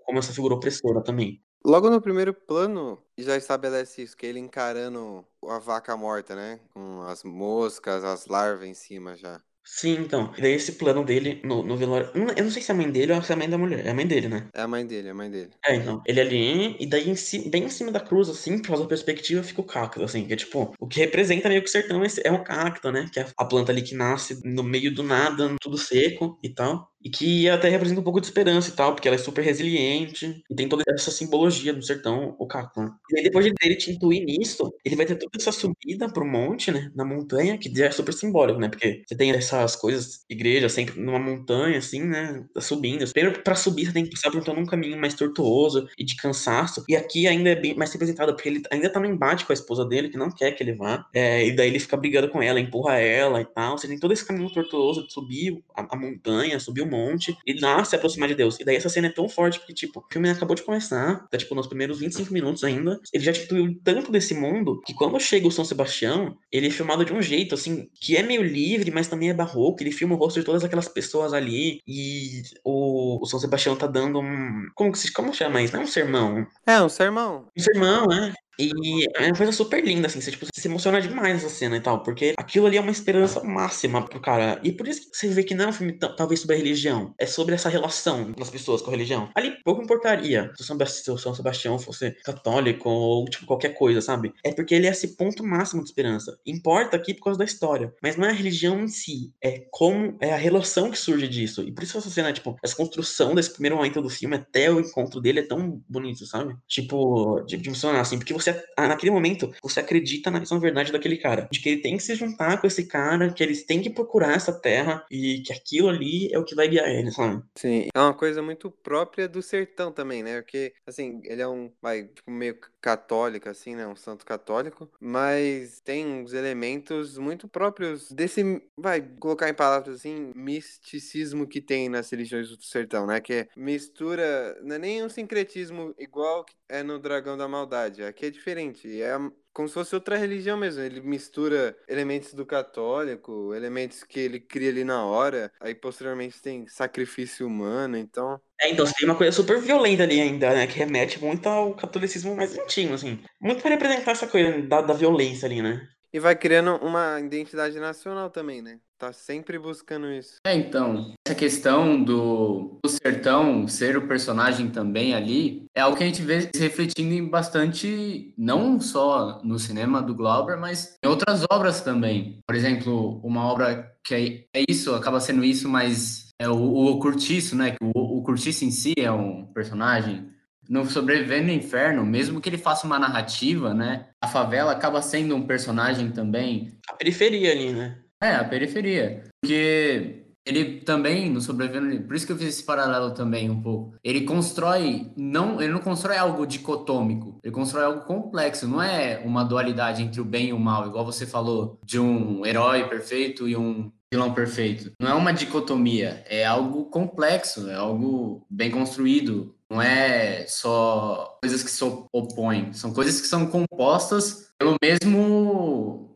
como essa figura opressora também. Logo no primeiro plano, já estabelece isso, que ele encarando a vaca morta, né? Com as moscas, as larvas em cima já. Sim, então. E daí esse plano dele no, no velório. Eu não sei se é a mãe dele ou se é a mãe da mulher. É a mãe dele, né? É a mãe dele, é a mãe dele. É, então. Ele ali, e daí em si, bem em cima da cruz, assim, por causa da perspectiva, fica o cacto, assim, que é tipo, o que representa meio que o sertão é um cacto, né? Que é a planta ali que nasce no meio do nada, tudo seco e tal. E que até representa um pouco de esperança e tal, porque ela é super resiliente e tem toda essa simbologia do sertão, o. Né? E aí, depois de ele te intuir nisso, ele vai ter toda essa subida pro monte, né? Na montanha, que já é super simbólico, né? Porque você tem essas coisas, igreja sempre numa montanha, assim, né? Tá subindo. Primeiro, pra subir, você tem que passar por todo um caminho mais tortuoso e de cansaço. E aqui ainda é bem mais representado, porque ele ainda tá no embate com a esposa dele, que não quer que ele vá. É, e daí ele fica brigando com ela, empurra ela e tal. Você tem todo esse caminho tortuoso de subir a, a montanha, subir o monte e lá se aproximar de Deus. E daí essa cena é tão forte porque, tipo, o filme acabou de começar, tá, tipo, nos primeiros 25 minutos ainda. Ele já instituiu tanto desse mundo que quando chega o São Sebastião, ele é filmado de um jeito, assim, que é meio livre, mas também é barroco. Ele filma o rosto de todas aquelas pessoas ali e o, o São Sebastião tá dando um. Como que se como chama isso? Não é um sermão. É, um sermão. Um sermão, né? E é uma coisa super linda, assim, você, tipo, você se emociona demais nessa cena e tal, porque aquilo ali é uma esperança máxima pro cara. E por isso que você vê que não é um filme talvez sobre a religião, é sobre essa relação das pessoas com a religião. Ali pouco importaria se o São Sebastião fosse católico ou tipo qualquer coisa, sabe? É porque ele é esse ponto máximo de esperança. Importa aqui por causa da história, mas não é a religião em si, é como é a relação que surge disso. E por isso essa cena, tipo, essa construção desse primeiro momento do filme até o encontro dele é tão bonito, sabe? Tipo, de, de emocionar, assim, porque você naquele momento, você acredita na questão verdade daquele cara. De que ele tem que se juntar com esse cara, que eles têm que procurar essa terra e que aquilo ali é o que vai guiar ele, sabe? Sim, é uma coisa muito própria do sertão também, né? Porque, assim, ele é um, vai, tipo, meio católico, assim, né? Um santo católico, mas tem uns elementos muito próprios desse, vai, colocar em palavras assim, misticismo que tem nas religiões do sertão, né? Que é mistura, não é nem um sincretismo igual é no Dragão da Maldade, aqui é diferente, é como se fosse outra religião mesmo. Ele mistura elementos do católico, elementos que ele cria ali na hora, aí posteriormente tem sacrifício humano, então. É, então você tem uma coisa super violenta ali ainda, né? Que remete muito ao catolicismo mais antigo, assim. Muito para representar essa coisa da, da violência ali, né? E vai criando uma identidade nacional também, né? Tá sempre buscando isso. É, então, essa questão do, do sertão ser o personagem também ali é algo que a gente vê se refletindo em bastante, não só no cinema do Glauber, mas em outras obras também. Por exemplo, uma obra que é, é isso, acaba sendo isso, mas é o, o Curtiço, né? O, o Curtiço em si é um personagem no Sobrevivendo no Inferno, mesmo que ele faça uma narrativa, né? A favela acaba sendo um personagem também. A periferia ali, né? É, a periferia. Porque ele também, no Sobrevivendo, por isso que eu fiz esse paralelo também um pouco. Ele constrói, não, ele não constrói algo dicotômico, ele constrói algo complexo, não é uma dualidade entre o bem e o mal, igual você falou, de um herói perfeito e um vilão perfeito. Não é uma dicotomia, é algo complexo, é algo bem construído. Não é só coisas que se opõem, são coisas que são compostas pelo mesmo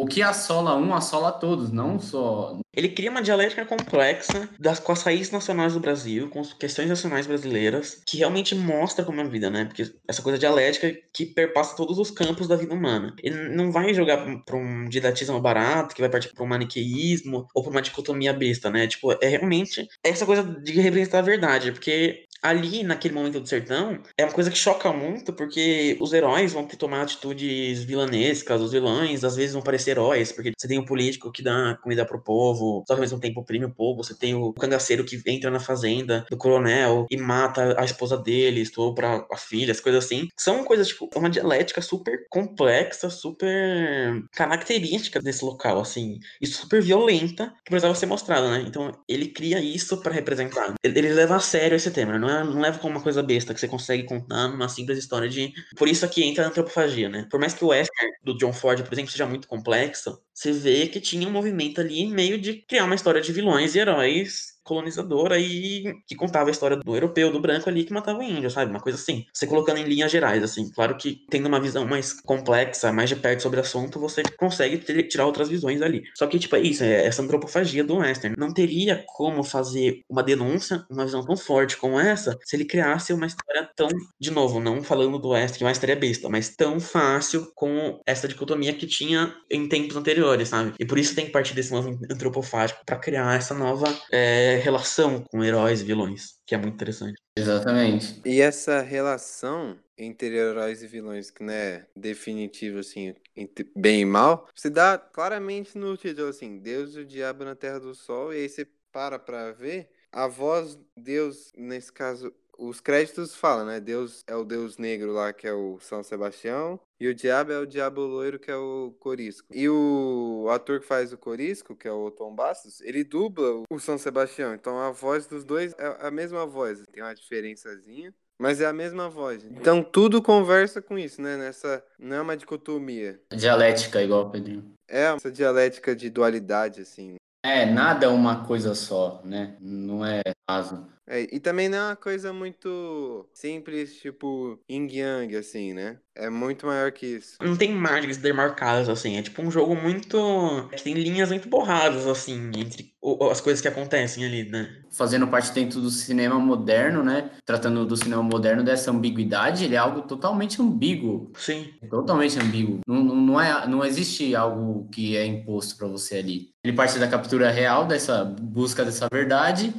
o que assola um, assola todos, não só. Ele cria uma dialética complexa das, com as raízes nacionais do Brasil, com as questões nacionais brasileiras, que realmente mostra como é a vida, né? Porque essa coisa dialética que perpassa todos os campos da vida humana. Ele não vai jogar para um didatismo barato, que vai partir para um maniqueísmo ou para uma dicotomia besta, né? Tipo, é realmente essa coisa de representar a verdade, porque ali, naquele momento do sertão, é uma coisa que choca muito, porque os heróis vão ter tomar atitudes vilanescas, os vilões às vezes vão parecer heróis, porque você tem o um político que dá comida pro povo, só que ao mesmo tempo oprime o povo, você tem o cangaceiro que entra na fazenda do coronel e mata a esposa dele, estupra a filha, as coisas assim. São coisas, tipo, uma dialética super complexa, super característica desse local, assim, e super violenta, que precisava ser mostrada, né? Então, ele cria isso para representar. Ele leva a sério esse tema, né? não, é, não leva como uma coisa besta que você consegue contar numa simples história de. Por isso aqui entra a antropofagia, né? Por mais que o western do John Ford, por exemplo, seja muito complexo, você vê que tinha um movimento ali meio de criar uma história de vilões e heróis colonizadora e que contava a história do europeu, do branco ali que matava o índio, sabe? Uma coisa assim. Você colocando em linhas gerais, assim. Claro que tendo uma visão mais complexa, mais de perto sobre o assunto, você consegue ter, tirar outras visões ali. Só que, tipo, é isso, é essa antropofagia do western. Não teria como fazer uma denúncia, uma visão tão forte como essa, se ele criasse uma história tão, de novo, não falando do western, que é uma história besta, mas tão fácil com essa dicotomia que tinha em tempos anteriores, sabe? E por isso tem que partir desse novo antropofágico para criar essa nova é, relação com heróis e vilões, que é muito interessante. Exatamente. E essa relação entre heróis e vilões, que não é definitivo, assim, entre bem e mal, se dá claramente no título, assim, Deus e o Diabo na Terra do Sol, e aí você para pra ver, a voz Deus, nesse caso, os créditos falam, né? Deus é o Deus negro lá, que é o São Sebastião, e o diabo é o diabo loiro, que é o Corisco. E o ator que faz o Corisco, que é o Tom Bastos, ele dubla o São Sebastião. Então a voz dos dois é a mesma voz. Tem uma diferençazinha. Mas é a mesma voz. Então tudo conversa com isso, né? Nessa. Não é uma dicotomia. Dialética, igual, Pedrinho. É, essa dialética de dualidade, assim. É, nada é uma coisa só, né? Não é raso. É, e também não é uma coisa muito simples, tipo yin yang, assim, né? É muito maior que isso. Não tem margens demarcadas, assim. É tipo um jogo muito. que tem linhas muito borradas, assim, entre as coisas que acontecem ali, né? Fazendo parte dentro do cinema moderno, né? Tratando do cinema moderno dessa ambiguidade, ele é algo totalmente ambíguo. Sim. Totalmente ambíguo. Não, não, é, não existe algo que é imposto para você ali. Ele parte da captura real, dessa busca dessa verdade,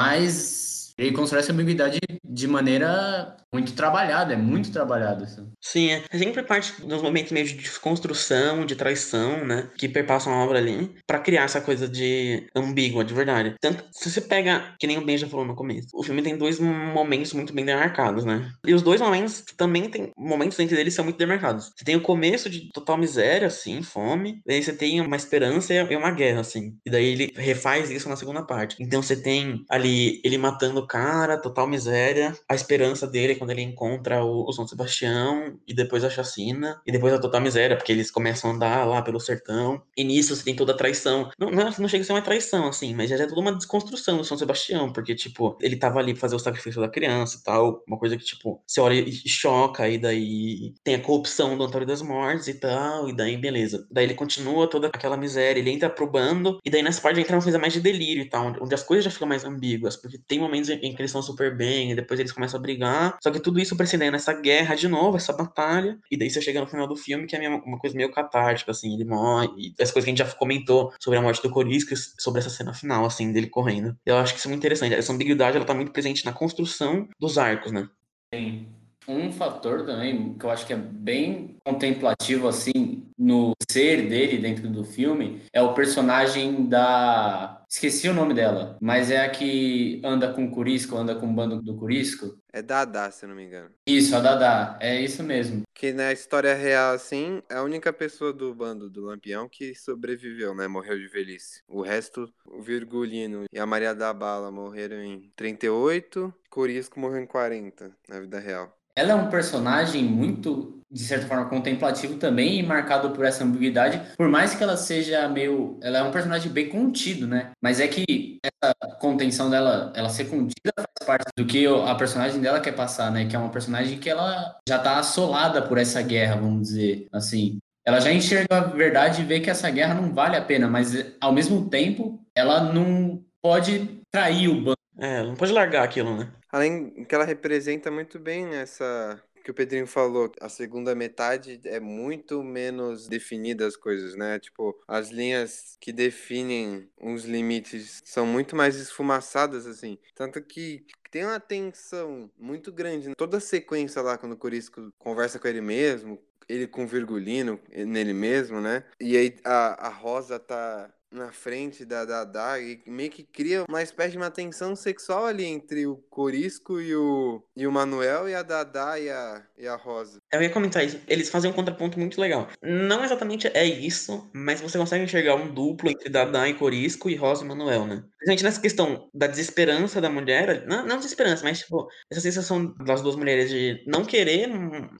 mas ele constrói essa ambiguidade de maneira muito trabalhada, é muito trabalhado. Assim. Sim, é. é sempre parte dos momentos meio de desconstrução, de traição, né? Que perpassam a obra ali, para criar essa coisa de ambígua, de verdade. Tanto se você pega, que nem o Ben já falou no começo, o filme tem dois momentos muito bem demarcados, né? E os dois momentos também tem momentos entre eles são muito demarcados. Você tem o começo de total miséria, assim, fome, daí você tem uma esperança e uma guerra, assim. E daí ele refaz isso na segunda parte. Então você tem ali ele matando cara, total miséria. A esperança dele quando ele encontra o, o São Sebastião, e depois a chacina, e depois a total miséria, porque eles começam a andar lá pelo sertão. E nisso você tem toda a traição. Não, não, não chega a ser uma traição, assim, mas já é toda uma desconstrução do São Sebastião, porque, tipo, ele tava ali pra fazer o sacrifício da criança e tal. Uma coisa que, tipo, você olha e choca, e daí tem a corrupção do Antônio das Mortes e tal, e daí beleza. Daí ele continua toda aquela miséria, ele entra pro bando, e daí nessa parte entra uma coisa mais de delírio e tal, onde as coisas já ficam mais ambíguas, porque tem momentos em que eles estão super bem, e depois eles começam a brigar. Só que tudo isso precedendo essa guerra de novo, essa batalha. E daí você chega no final do filme, que é uma coisa meio catártica, assim, ele morre. E essa coisa que a gente já comentou sobre a morte do Coriscas, sobre essa cena final, assim, dele correndo. Eu acho que isso é muito interessante. Essa ambiguidade, ela tá muito presente na construção dos arcos, né? Sim. Um fator também que eu acho que é bem contemplativo assim no ser dele dentro do filme é o personagem da esqueci o nome dela, mas é a que anda com o Curisco, anda com o bando do Curisco. É Dada, se eu não me engano. Isso, a Dada, é isso mesmo. Que na história real assim, é a única pessoa do bando do Lampião que sobreviveu, né? Morreu de velhice. O resto, o Virgulino e a Maria da Bala morreram em 38, Curisco morreu em 40 na vida real. Ela é um personagem muito, de certa forma, contemplativo também e marcado por essa ambiguidade, por mais que ela seja meio. Ela é um personagem bem contido, né? Mas é que essa contenção dela, ela ser contida, faz parte do que a personagem dela quer passar, né? Que é uma personagem que ela já tá assolada por essa guerra, vamos dizer assim. ela já enxerga a verdade e vê que essa guerra não vale a pena, mas ao mesmo tempo ela não pode trair o bando. É, não pode largar aquilo, né? Além que ela representa muito bem essa que o Pedrinho falou, a segunda metade é muito menos definida as coisas, né? Tipo, as linhas que definem os limites são muito mais esfumaçadas, assim. Tanto que tem uma tensão muito grande. Né? Toda a sequência lá, quando o Corisco conversa com ele mesmo, ele com o Virgulino nele mesmo, né? E aí a, a Rosa tá na frente da Dada e meio que cria uma espécie de uma tensão sexual ali entre o Corisco e o, e o Manuel e a Dada e a, e a Rosa. Eu ia comentar isso. Eles fazem um contraponto muito legal. Não exatamente é isso, mas você consegue enxergar um duplo entre Dada e Corisco e Rosa e Manuel, né? Principalmente nessa questão da desesperança da mulher, não, não desesperança, mas tipo, essa sensação das duas mulheres de não querer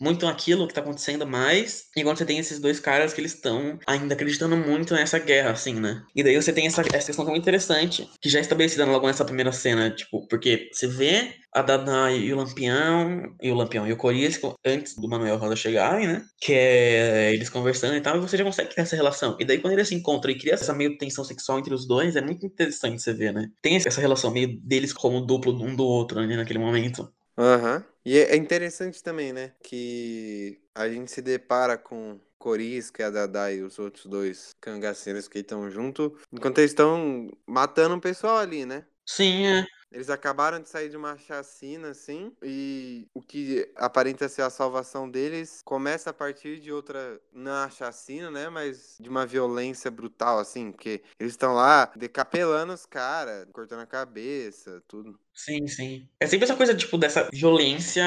muito aquilo que tá acontecendo mais, enquanto você tem esses dois caras que eles estão ainda acreditando muito nessa guerra, assim, né? E daí você tem essa, essa questão tão interessante, que já é estabelecida logo nessa primeira cena, tipo, porque você vê a Dada e o Lampião, e o Lampião e o Corisco, antes do Manuel Rosa chegarem, né? Que é eles conversando e tal, e você já consegue criar essa relação. E daí quando eles se encontram e cria essa meio tensão sexual entre os dois, é muito interessante você ver, né? Tem essa relação meio deles como duplo um do outro, né, naquele momento. Aham. Uhum. E é interessante também, né? Que a gente se depara com Corisca, a Dada e os outros dois cangaceiros que estão junto, enquanto eles estão matando o pessoal ali, né? Sim, é. Eles acabaram de sair de uma chacina, assim, e o que aparenta ser a salvação deles começa a partir de outra, não a chacina, né, mas de uma violência brutal, assim, porque eles estão lá decapelando os caras, cortando a cabeça, tudo. Sim, sim. É sempre essa coisa, tipo, dessa violência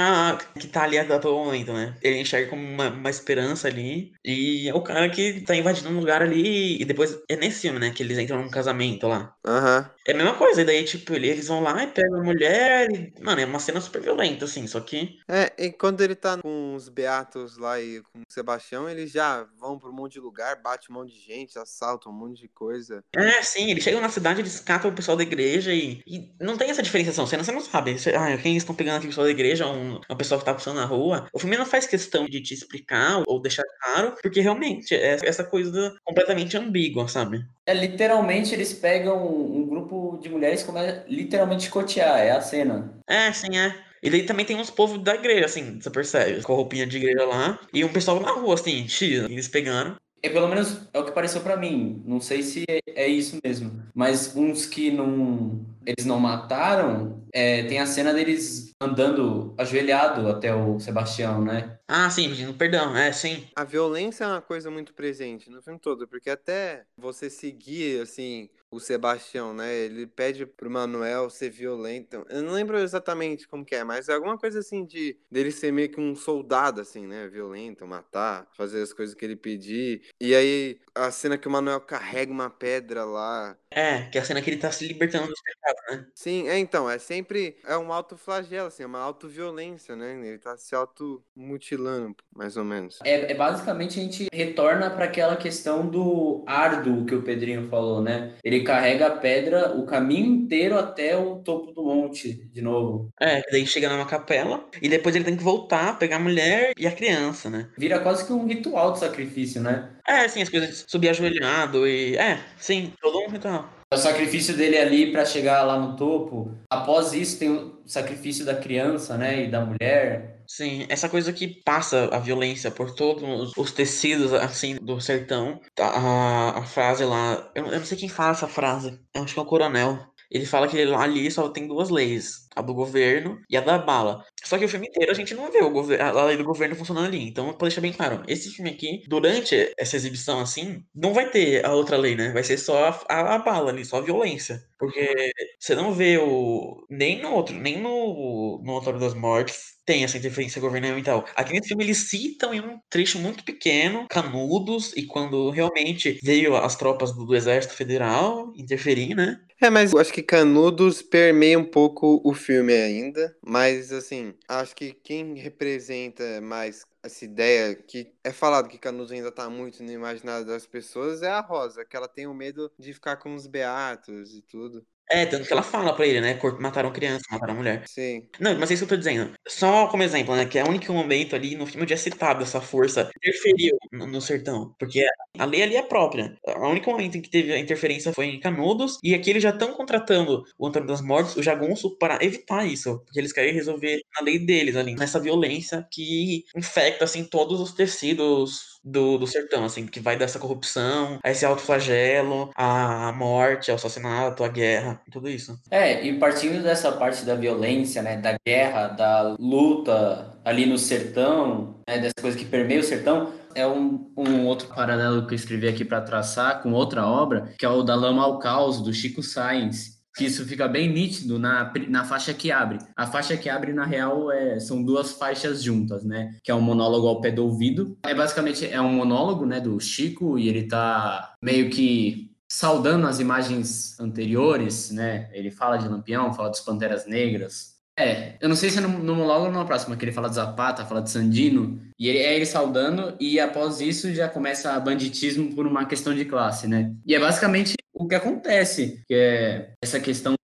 que tá ali a todo momento, né? Ele enxerga como uma, uma, esperança ali. E é o cara que tá invadindo um lugar ali. E depois é nesse filme, né? Que eles entram num casamento lá. Aham. Uhum. É a mesma coisa. E daí, tipo, eles vão lá e pegam a mulher. E, mano, é uma cena super violenta, assim. Só que. É, e quando ele tá com os Beatos lá e com o Sebastião, eles já vão pra um monte de lugar, bate um monte de gente, assaltam um monte de coisa. É, sim. Eles chegam na cidade, eles catam o pessoal da igreja e, e não tem essa diferença situação. Você não sabe. Você, ah, quem estão pegando aqui pessoal da igreja, um, uma pessoa que tá passando na rua. O filme não faz questão de te explicar ou deixar claro, porque realmente é essa coisa completamente ambígua, sabe? É, literalmente eles pegam um grupo de mulheres e começam literalmente chicotear, é a cena. É, sim, é. E daí também tem uns povos da igreja, assim, você percebe, com a roupinha de igreja lá. E um pessoal na rua, assim, X, eles pegaram. É, pelo menos é o que pareceu para mim. Não sei se é, é, isso mesmo. Mas uns que não. Eles não mataram, é, tem a cena deles andando ajoelhado até o Sebastião, né? Ah, sim, pedindo perdão, é, sim. A violência é uma coisa muito presente no filme todo, porque até você seguir, assim, o Sebastião, né? Ele pede pro Manuel ser violento. Eu não lembro exatamente como que é, mas é alguma coisa assim de dele ser meio que um soldado, assim, né? Violento, matar, fazer as coisas que ele pedir. E aí, a cena que o Manuel carrega uma pedra lá. É, que é a cena que ele tá se libertando dos pecados, né? Sim, é então, é sempre. É um autoflagelo, assim, é uma autoviolência, né? Ele tá se automutilando, mais ou menos. É, é basicamente a gente retorna para aquela questão do árduo que o Pedrinho falou, né? Ele carrega a pedra o caminho inteiro até o topo do monte, de novo. É, daí chega numa capela e depois ele tem que voltar, pegar a mulher e a criança, né? Vira quase que um ritual de sacrifício, né? É, sim, as coisas subir ajoelhado e. É, sim, todo um ritual. O sacrifício dele ali para chegar lá no topo. Após isso, tem o sacrifício da criança, né? E da mulher. Sim, essa coisa que passa a violência por todos os tecidos, assim, do sertão. A, a frase lá. Eu, eu não sei quem fala essa frase. Eu acho que é o coronel. Ele fala que ali só tem duas leis, a do governo e a da bala. Só que o filme inteiro a gente não vê o a lei do governo funcionando ali. Então, pra deixar bem claro, esse filme aqui, durante essa exibição assim, não vai ter a outra lei, né? Vai ser só a, a, bala ali, só a violência. Porque você não vê o. Nem no outro, nem no, no Autor das Mortes tem essa interferência governamental. Aqui nesse filme eles citam em um trecho muito pequeno, Canudos, e quando realmente veio as tropas do, do Exército Federal interferir, né? É, mas eu acho que Canudos permeia um pouco o filme ainda, mas assim, acho que quem representa mais essa ideia que é falado que Canudos ainda tá muito no imaginário das pessoas é a Rosa, que ela tem o medo de ficar com os beatos e tudo. É, tanto que ela fala pra ele, né? Mataram criança, mataram mulher. Sim. Não, mas é isso que eu tô dizendo. Só como exemplo, né? Que é o único momento ali no filme onde é citado essa força interferiu no, no sertão. Porque a lei ali é própria. O único momento em que teve a interferência foi em Canudos. E aqui eles já estão contratando o Antônio das Mortes, o Jagunço, para evitar isso. Porque eles querem resolver a lei deles ali. Nessa violência que infecta, assim, todos os tecidos do, do sertão, assim, que vai dessa corrupção, a esse autoflagelo, a morte, ao assassinato, a guerra, tudo isso. É, e partindo dessa parte da violência, né, da guerra, da luta ali no sertão, né, dessa coisa que permeia o sertão, é um, um outro paralelo que eu escrevi aqui para traçar com outra obra, que é o da Lama ao Caos, do Chico Sainz. Que isso fica bem nítido na, na faixa que abre. A faixa que abre, na real, é, são duas faixas juntas, né? Que é um monólogo ao pé do ouvido. É basicamente é um monólogo, né, do Chico, e ele tá meio que saudando as imagens anteriores, né? Ele fala de Lampião, fala dos Panteras Negras. É, eu não sei se é no, no monólogo ou na próxima, que ele fala de Zapata, fala de Sandino, e ele, é ele saudando, e após isso já começa banditismo por uma questão de classe, né? E é basicamente o que acontece, que é essa questão.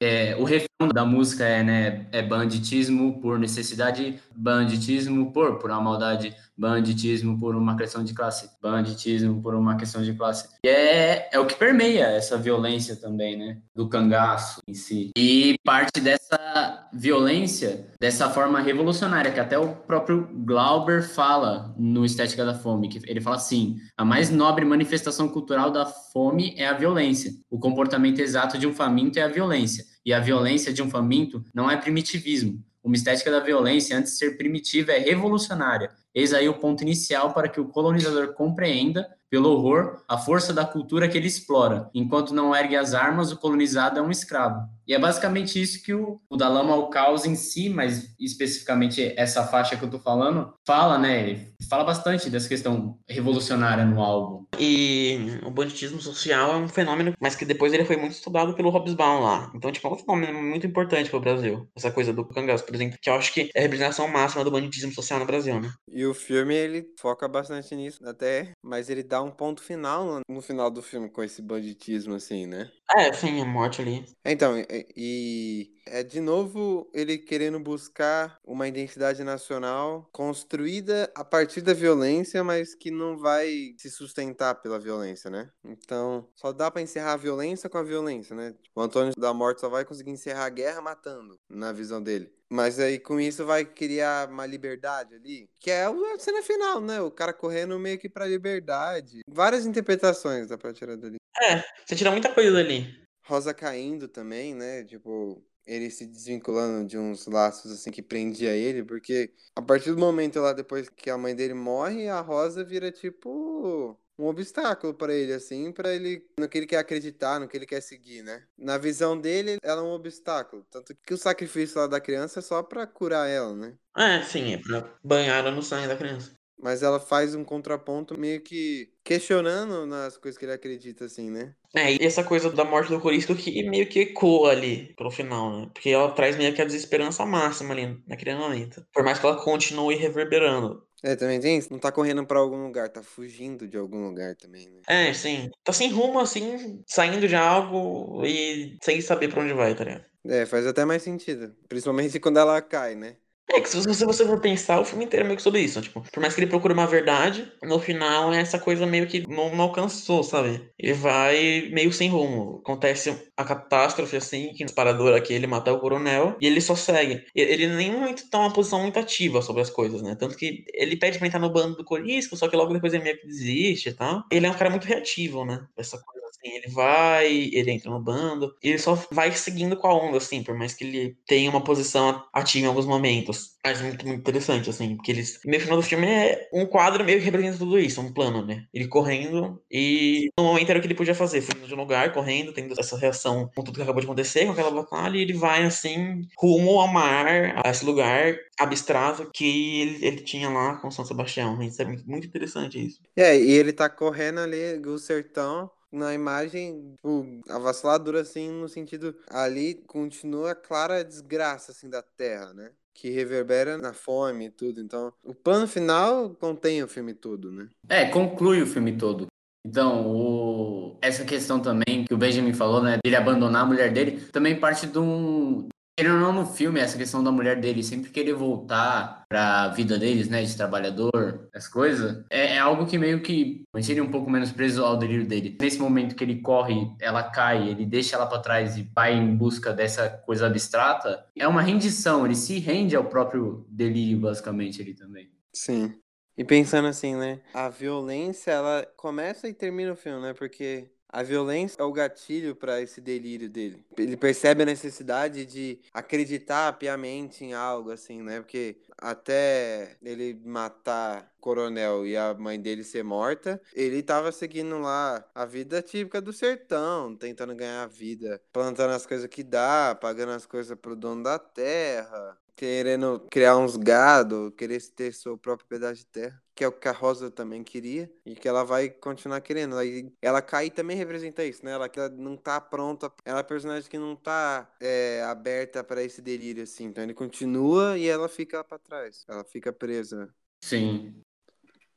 É, o refrão da música é, né, é banditismo por necessidade, banditismo por, por uma maldade, banditismo por uma questão de classe, banditismo por uma questão de classe. E é, é o que permeia essa violência também, né? Do cangaço em si. E parte dessa violência, dessa forma revolucionária, que até o próprio Glauber fala no Estética da Fome, que ele fala assim, a mais nobre manifestação cultural da fome é a violência. O comportamento exato de um faminto é a violência. E a violência de um faminto não é primitivismo. Uma estética da violência, antes de ser primitiva, é revolucionária. Eis aí o ponto inicial para que o colonizador compreenda, pelo horror, a força da cultura que ele explora. Enquanto não ergue as armas, o colonizado é um escravo. E é basicamente isso que o, o da lama ao caos em si, mas especificamente essa faixa que eu tô falando, fala, né? Ele fala bastante dessa questão revolucionária no álbum. E o banditismo social é um fenômeno, mas que depois ele foi muito estudado pelo Hobsbawm lá. Então, tipo, é um fenômeno muito importante para o Brasil. Essa coisa do cangaço, por exemplo, que eu acho que é a representação máxima do banditismo social no Brasil, né? E o filme, ele foca bastante nisso, até, mas ele dá um ponto final no, final do filme com esse banditismo, assim, né? É, sim, a morte ali. Então, e, e é de novo ele querendo buscar uma identidade nacional construída a partir da violência, mas que não vai se sustentar pela violência, né? Então, só dá pra encerrar a violência com a violência, né? O Antônio da Morte só vai conseguir encerrar a guerra matando, na visão dele. Mas aí com isso vai criar uma liberdade ali, que é a cena final, né? O cara correndo meio que pra liberdade. Várias interpretações dá pra tirar dali. É, você tira muita coisa dali. Rosa caindo também, né? Tipo, ele se desvinculando de uns laços assim que prendia ele, porque a partir do momento lá depois que a mãe dele morre, a Rosa vira tipo um obstáculo para ele assim, para ele no que ele quer acreditar, no que ele quer seguir, né? Na visão dele, ela é um obstáculo, tanto que o sacrifício lá da criança é só para curar ela, né? É, sim, é pra banhar no sangue da criança. Mas ela faz um contraponto meio que questionando nas coisas que ele acredita, assim, né? É, e essa coisa da morte do Corisco que meio que ecoa ali pro final, né? Porque ela traz meio que a desesperança máxima ali naquele momento. Por mais que ela continue reverberando. É, também tem isso. Não tá correndo pra algum lugar, tá fugindo de algum lugar também, né? É, sim. Tá sem rumo, assim, saindo de algo e sem saber pra onde vai, tá ligado? É, faz até mais sentido. Principalmente quando ela cai, né? É que se você, você for pensar, o filme inteiro é meio que sobre isso. Tipo, por mais que ele procure uma verdade, no final essa coisa meio que não, não alcançou, sabe? Ele vai meio sem rumo. Acontece a catástrofe, assim, que no parador aqui ele mata o coronel e ele só segue. Ele, nem muito tá uma posição muito ativa sobre as coisas, né? Tanto que ele pede pra entrar no bando do Corisco, só que logo depois ele meio que desiste e tal. Ele é um cara muito reativo, né? Essa coisa assim, ele vai, ele entra no bando, ele só vai seguindo com a onda, assim, por mais que ele tenha uma posição ativa em alguns momentos. Mas muito, muito interessante, assim, porque eles. No final do filme é um quadro meio que representa tudo isso, um plano, né? Ele correndo e no momento era o que ele podia fazer, fugindo de um lugar, correndo, tendo essa reação com tudo que acabou de acontecer, com aquela batalha, e ele vai assim, rumo ao mar, a esse lugar abstrato que ele, ele tinha lá com São Sebastião. Isso é muito, muito interessante isso. É, e ele tá correndo ali do sertão na imagem, tipo, avassaladora, assim, no sentido, ali continua a clara desgraça, assim, da terra, né? Que reverbera na fome e tudo. Então, o plano final contém o filme todo, né? É, conclui o filme todo. Então, o... essa questão também que o Benjamin falou, né, dele abandonar a mulher dele, também parte de um, ele não no filme, essa questão da mulher dele sempre querer voltar para a vida deles, né, de trabalhador, as coisas, é, é, algo que meio que deixa ele um pouco menos preso ao delírio dele. Nesse momento que ele corre, ela cai, ele deixa ela para trás e vai em busca dessa coisa abstrata, é uma rendição, ele se rende ao próprio delírio, basicamente, ele também. Sim. E pensando assim, né, a violência, ela começa e termina o filme, né, porque a violência é o gatilho para esse delírio dele. Ele percebe a necessidade de acreditar piamente em algo, assim, né? Porque até ele matar o coronel e a mãe dele ser morta, ele tava seguindo lá a vida típica do sertão, tentando ganhar vida, plantando as coisas que dá, pagando as coisas pro dono da terra, querendo criar uns gado, querer ter seu próprio pedaço de terra, que é o que a Rosa também queria e que ela vai continuar querendo. Ela, ela cair também representa isso, né? Ela que ela não tá pronta, ela é personagem que não tá é, aberta para esse delírio assim. Então ele continua e ela fica para trás, ela fica presa. Sim.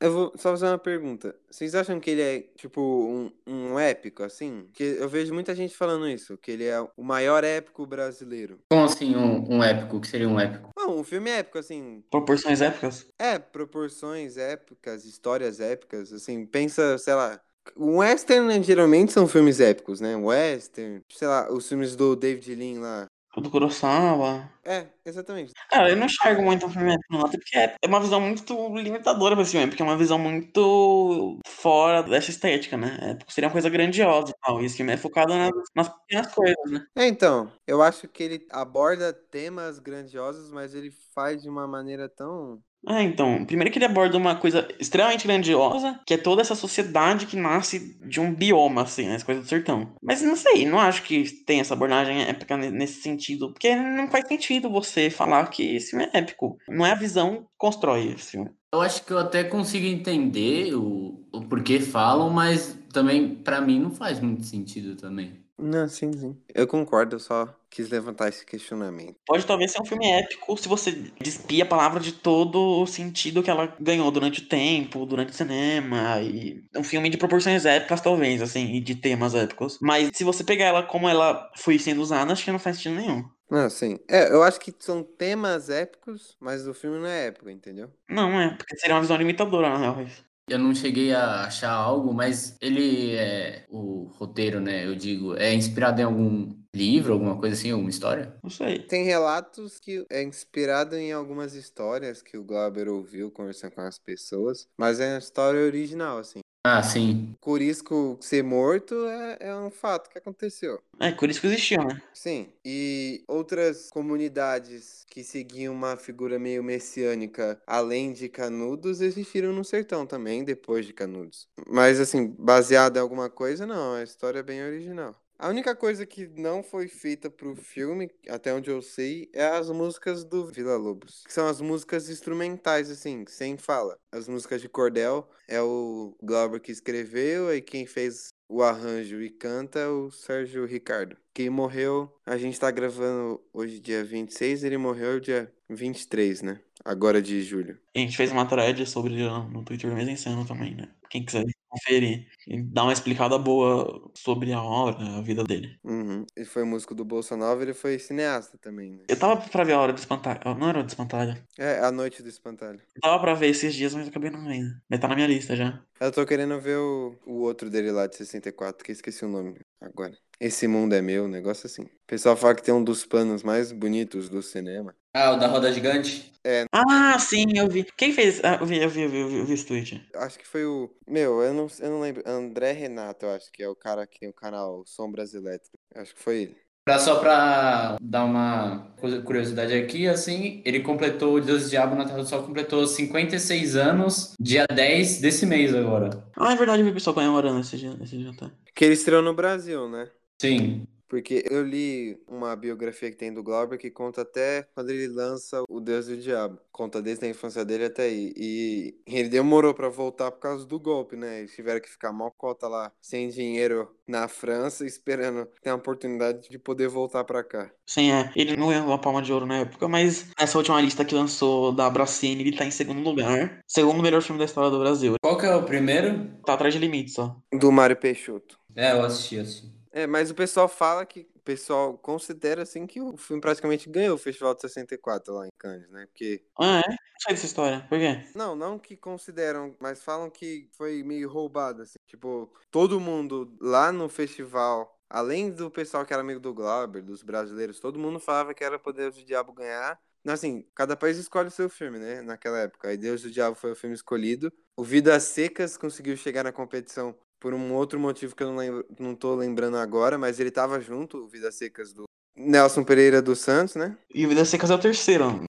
Eu vou só fazer uma pergunta. Vocês acham que ele é, tipo, um, um épico, assim? Porque eu vejo muita gente falando isso, que ele é o maior épico brasileiro. Como assim um, um épico? O que seria um épico? Não, um filme épico, assim. Proporções épicas? É, proporções épicas, histórias épicas, assim. Pensa, sei lá, Western né, geralmente são filmes épicos, né? Western, sei lá, os filmes do David Lean lá. O do Kurosawa. É, exatamente. Cara, eu não enxergo muito um filme até porque é uma visão muito limitadora pra esse filme, porque é uma visão muito fora dessa estética, né? É, seria uma coisa grandiosa e tal. E esse filme é focado nas, nas pequenas coisas, né? É, então, eu acho que ele aborda temas grandiosos, mas ele faz de uma maneira tão ah, então, primeiro que ele aborda uma coisa extremamente grandiosa, que é toda essa sociedade que nasce de um bioma, assim, né, essa coisa do sertão. Mas não sei, não acho que tem essa abordagem épica nesse sentido, porque não faz sentido você falar que esse filme é épico. Não é a visão que constrói esse filme. Eu acho que eu até consigo entender o, o porquê falam, mas também, para mim, não faz muito sentido também. Não, sim, sim. Eu concordo, eu só quis levantar esse questionamento. Pode talvez ser um filme épico se você despia a palavra de todo o sentido que ela ganhou durante o tempo, durante o cinema. E um filme de proporções épicas, talvez, assim, e de temas épicos. Mas se você pegar ela como ela foi sendo usada, acho que não faz sentido nenhum. Não, sim. É, eu acho que são temas épicos, mas o filme não é épico, entendeu? Não, é, porque seria uma visão limitadora, na real. Eu não cheguei a achar algo, mas ele é. O roteiro, né? Eu digo, é inspirado em algum livro, alguma coisa assim, alguma história? Não sei. Tem relatos que é inspirado em algumas histórias que o Glauber ouviu conversando com as pessoas, mas é uma história original, assim. Ah, sim. Curisco ser morto é, é um fato que aconteceu. É, Curisco existiu, né? Sim. E outras comunidades que seguiam uma figura meio messiânica além de Canudos existiram no sertão também, depois de Canudos. Mas, assim, baseado em alguma coisa, não. A história é bem original. A única coisa que não foi feita pro filme, até onde eu sei, é as músicas do Vila Lobos. Que são as músicas instrumentais, assim, sem fala. As músicas de cordel é o Glauber que escreveu, e quem fez o arranjo e canta é o Sérgio Ricardo. Quem morreu, a gente tá gravando hoje dia 26, ele morreu dia 23, né? Agora de julho. A gente fez uma thread sobre no Twitter mesmo Insano também, né? Quem quiser conferir e dar uma explicada boa sobre a obra, a vida dele. Uhum. Ele foi músico do Bolsonaro, ele foi cineasta também, né? Eu tava pra ver a hora do espantalho. Não era do espantalho. É, a noite do espantalho. Eu tava pra ver esses dias, mas acabei não vendo. Mas tá na minha lista já. Eu tô querendo ver o, o outro dele lá de 64, que esqueci o nome agora. Esse mundo é meu, um negócio assim. O pessoal fala que tem um dos planos mais bonitos do cinema. Ah, o da roda gigante? É. Ah, sim, eu vi. Quem fez? Ah, eu vi, eu vi, eu vi, eu vi, eu vi esse tweet. Acho que foi o. Meu, eu não, eu não lembro. André Renato, eu acho que é o cara que tem o canal Sombras Elétricas. Acho que foi ele. Pra, só pra dar uma curiosidade aqui, assim, ele completou, o Deus Diabo na Terra do Sol completou 56 anos, dia 10 desse mês agora. Ah, é verdade, eu vi o pessoal comemorando esse dia, esse dia tá. Que ele estreou no Brasil, né? Sim. Porque eu li uma biografia que tem do Glauber que conta até quando ele lança O Deus e o Diabo. Conta desde a infância dele até aí. E ele demorou para voltar por causa do golpe, né? Eles tiveram que ficar mal cota lá, sem dinheiro na França, esperando ter a oportunidade de poder voltar para cá. Sim, é. Ele não ganhou a palma de ouro na época, mas essa última lista que lançou da Bracene, ele tá em segundo lugar. Segundo melhor filme da história do Brasil. Qual que é o primeiro? Tá atrás de limites, ó. Do Mário Peixoto. É, eu assisti, assim. É, mas o pessoal fala que o pessoal considera assim que o filme praticamente ganhou o Festival de 64 lá em Cannes, né? Porque Ah, é? Não sei dessa história. Por quê? não, não que consideram, mas falam que foi meio roubado assim. Tipo, todo mundo lá no festival, além do pessoal que era amigo do Glauber, dos brasileiros, todo mundo falava que era pra Deus do Diabo ganhar. Assim, cada país escolhe o seu filme, né? Naquela época. Aí Deus do Diabo foi o filme escolhido. O Vidas Secas conseguiu chegar na competição por um outro motivo que eu não, lembro, não tô lembrando agora, mas ele tava junto, o Vidas Secas do Nelson Pereira dos Santos, né? E o Vidas Secas é o terceiro. ó.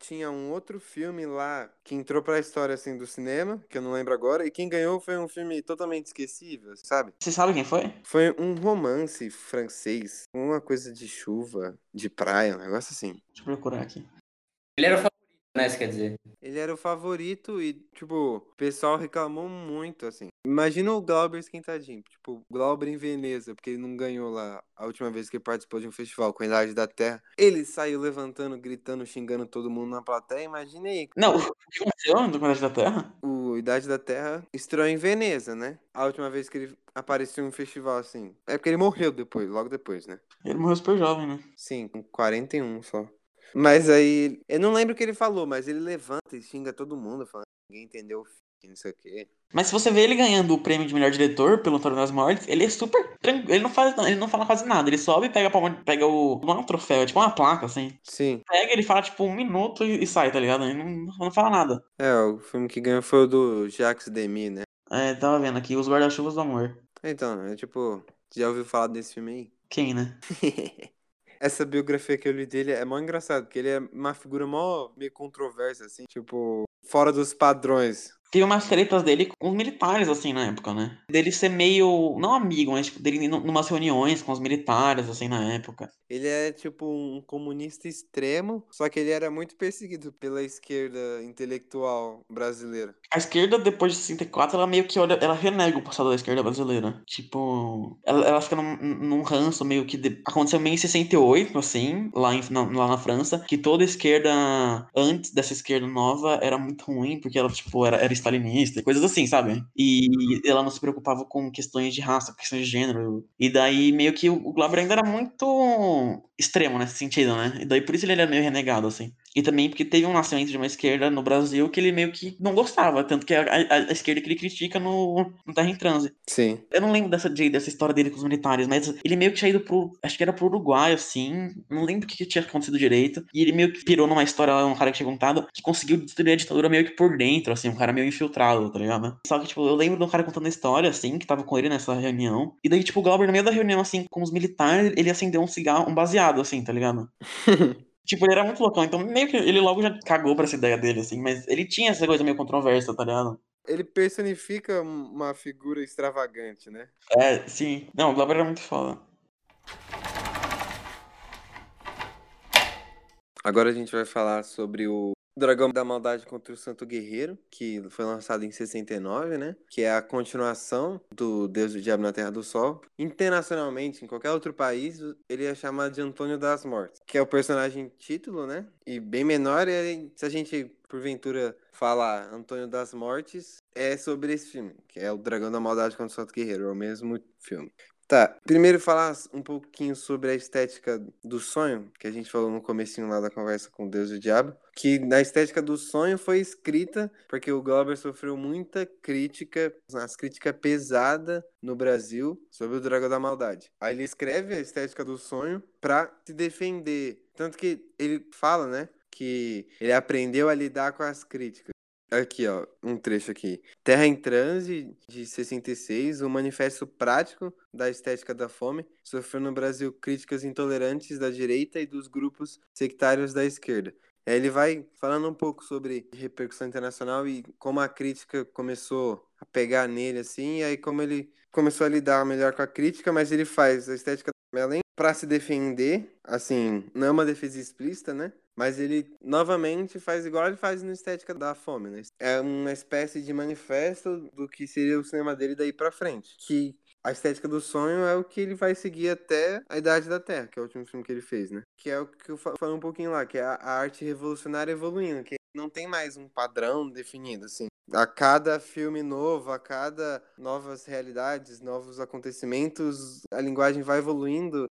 Tinha um outro filme lá que entrou pra história assim do cinema, que eu não lembro agora, e quem ganhou foi um filme totalmente esquecível, sabe? Você sabe quem foi? Foi um romance francês, uma coisa de chuva, de praia, um negócio assim. Deixa eu procurar aqui. Ele era né? Quer dizer. Ele era o favorito e, tipo, o pessoal reclamou muito, assim. Imagina o Glauber esquentadinho. Tipo, o Glauber em Veneza, porque ele não ganhou lá a última vez que ele participou de um festival com a Idade da Terra. Ele saiu levantando, gritando, xingando todo mundo na plateia. Imagina aí. Não, o que aconteceu no Comandante da Terra? O Idade da Terra estreou em Veneza, né? A última vez que ele apareceu em um festival, assim. É porque ele morreu depois, logo depois, né? Ele morreu super jovem, né? Sim, com 41 só. Mas aí, eu não lembro o que ele falou, mas ele levanta e xinga todo mundo, falando que ninguém entendeu o filme, não sei o quê. Mas se você vê ele ganhando o prêmio de melhor diretor pelo Antônio das Mortes, ele é super tranquilo. Ele não faz, ele não fala quase nada. Ele sobe e pega, palma- pega o. Não é um troféu, é tipo uma placa, assim. Sim. Pega, ele fala tipo um minuto e, e sai, tá ligado? Ele não, não fala nada. É, o filme que ganhou foi o do Jacques Demy, né? É, tava vendo aqui, Os Guarda-Chuvas do Amor. Então, é tipo, já ouviu falar desse filme aí? Quem, né? Essa biografia que eu li dele é mó engraçado, porque ele é uma figura mó meio controversa, assim, tipo, fora dos padrões. Teve umas tretas dele com os militares, assim, na época, né? Dele ser meio. Não amigo, mas tipo, dele ir numas reuniões com os militares, assim, na época. Ele é tipo um comunista extremo, só que ele era muito perseguido pela esquerda intelectual brasileira. A esquerda, depois de 64, ela meio que olha, ela renega o passado da esquerda brasileira. Tipo, ela, ela fica num, num ranço meio que de- aconteceu meio em 68, assim, lá, em, na, lá na França, que toda a esquerda, antes dessa esquerda nova, era muito ruim, porque ela, tipo, era, era stalinista e coisas assim, sabe? E ela não se preocupava com questões de raça, questões de gênero. E daí, meio que o, Glauber ainda era muito extremo nesse sentido, né? E daí, por isso ele era meio renegado, assim. E também porque teve um nascimento de uma esquerda no Brasil que ele meio que não gostava, tanto que a, a- a esquerda que ele critica no, no Terra em Transe. Sim. Eu não lembro dessa, de- dessa história dele com os militares, mas ele meio que tinha ido pro. Acho que era pro Uruguai, assim. Não lembro o que, que tinha acontecido direito. E ele meio que pirou numa história, um cara que tinha contado, que conseguiu destruir a ditadura meio que por dentro, assim, um cara meio infiltrado, tá ligado? Só que, tipo, eu lembro de um cara contando a história, assim, que tava com ele nessa reunião. E daí, tipo, o Glauber, no meio da reunião, assim, com os militares, ele acendeu um cigarro, um baseado, assim, tá ligado? Tipo, ele era muito loucão, então meio que ele logo já cagou pra essa ideia dele, assim, mas ele tinha essa coisa meio controversa, tá ligado? Ele personifica uma figura extravagante, né? É, sim. Não, o Glauber era muito foda. Agora a gente vai falar sobre o Dragão da Maldade contra o Santo Guerreiro, que foi lançado em 69, né? Que é a continuação do Deus do Diabo na Terra do Sol. Internacionalmente, em qualquer outro país, ele é chamado de Antônio das Mortes, que é o personagem título, né? E bem menor, e se a gente porventura falar Antônio das Mortes, é sobre esse filme, que é o Dragão da Maldade contra o Santo Guerreiro, é o mesmo filme. Tá, primeiro falar um pouquinho sobre a estética do sonho, que a gente falou no comecinho lá da conversa com Deus e o Diabo, que na estética do sonho foi escrita porque o Glauber sofreu muita crítica, as crítica pesada no Brasil sobre o Dragão da Maldade. Aí ele escreve a estética do sonho pra se defender, tanto que ele fala, né, que ele aprendeu a lidar com as críticas. Aqui, ó, um trecho aqui. Terra em Transe, de 66, um manifesto prático da estética da fome, sofreu no Brasil críticas intolerantes da direita e dos grupos sectários da esquerda. Ele vai falando um pouco sobre repercussão internacional e como a crítica começou a pegar nele, assim, e aí como ele começou a lidar melhor com a crítica, mas ele faz a estética além para se defender, assim, não é uma defesa explícita, né? Mas ele novamente faz igual ele faz no Estética da Fome, né? É uma espécie de manifesto do que seria o cinema dele daí para frente. Que a estética do sonho é o que ele vai seguir até a Idade da Terra, que é o último filme que ele fez, né? Que é o que eu falei um pouquinho lá, que é a arte revolucionária evoluindo, que não tem mais um padrão definido, assim. A cada filme novo, a cada novas realidades, novos acontecimentos, a linguagem vai evoluindo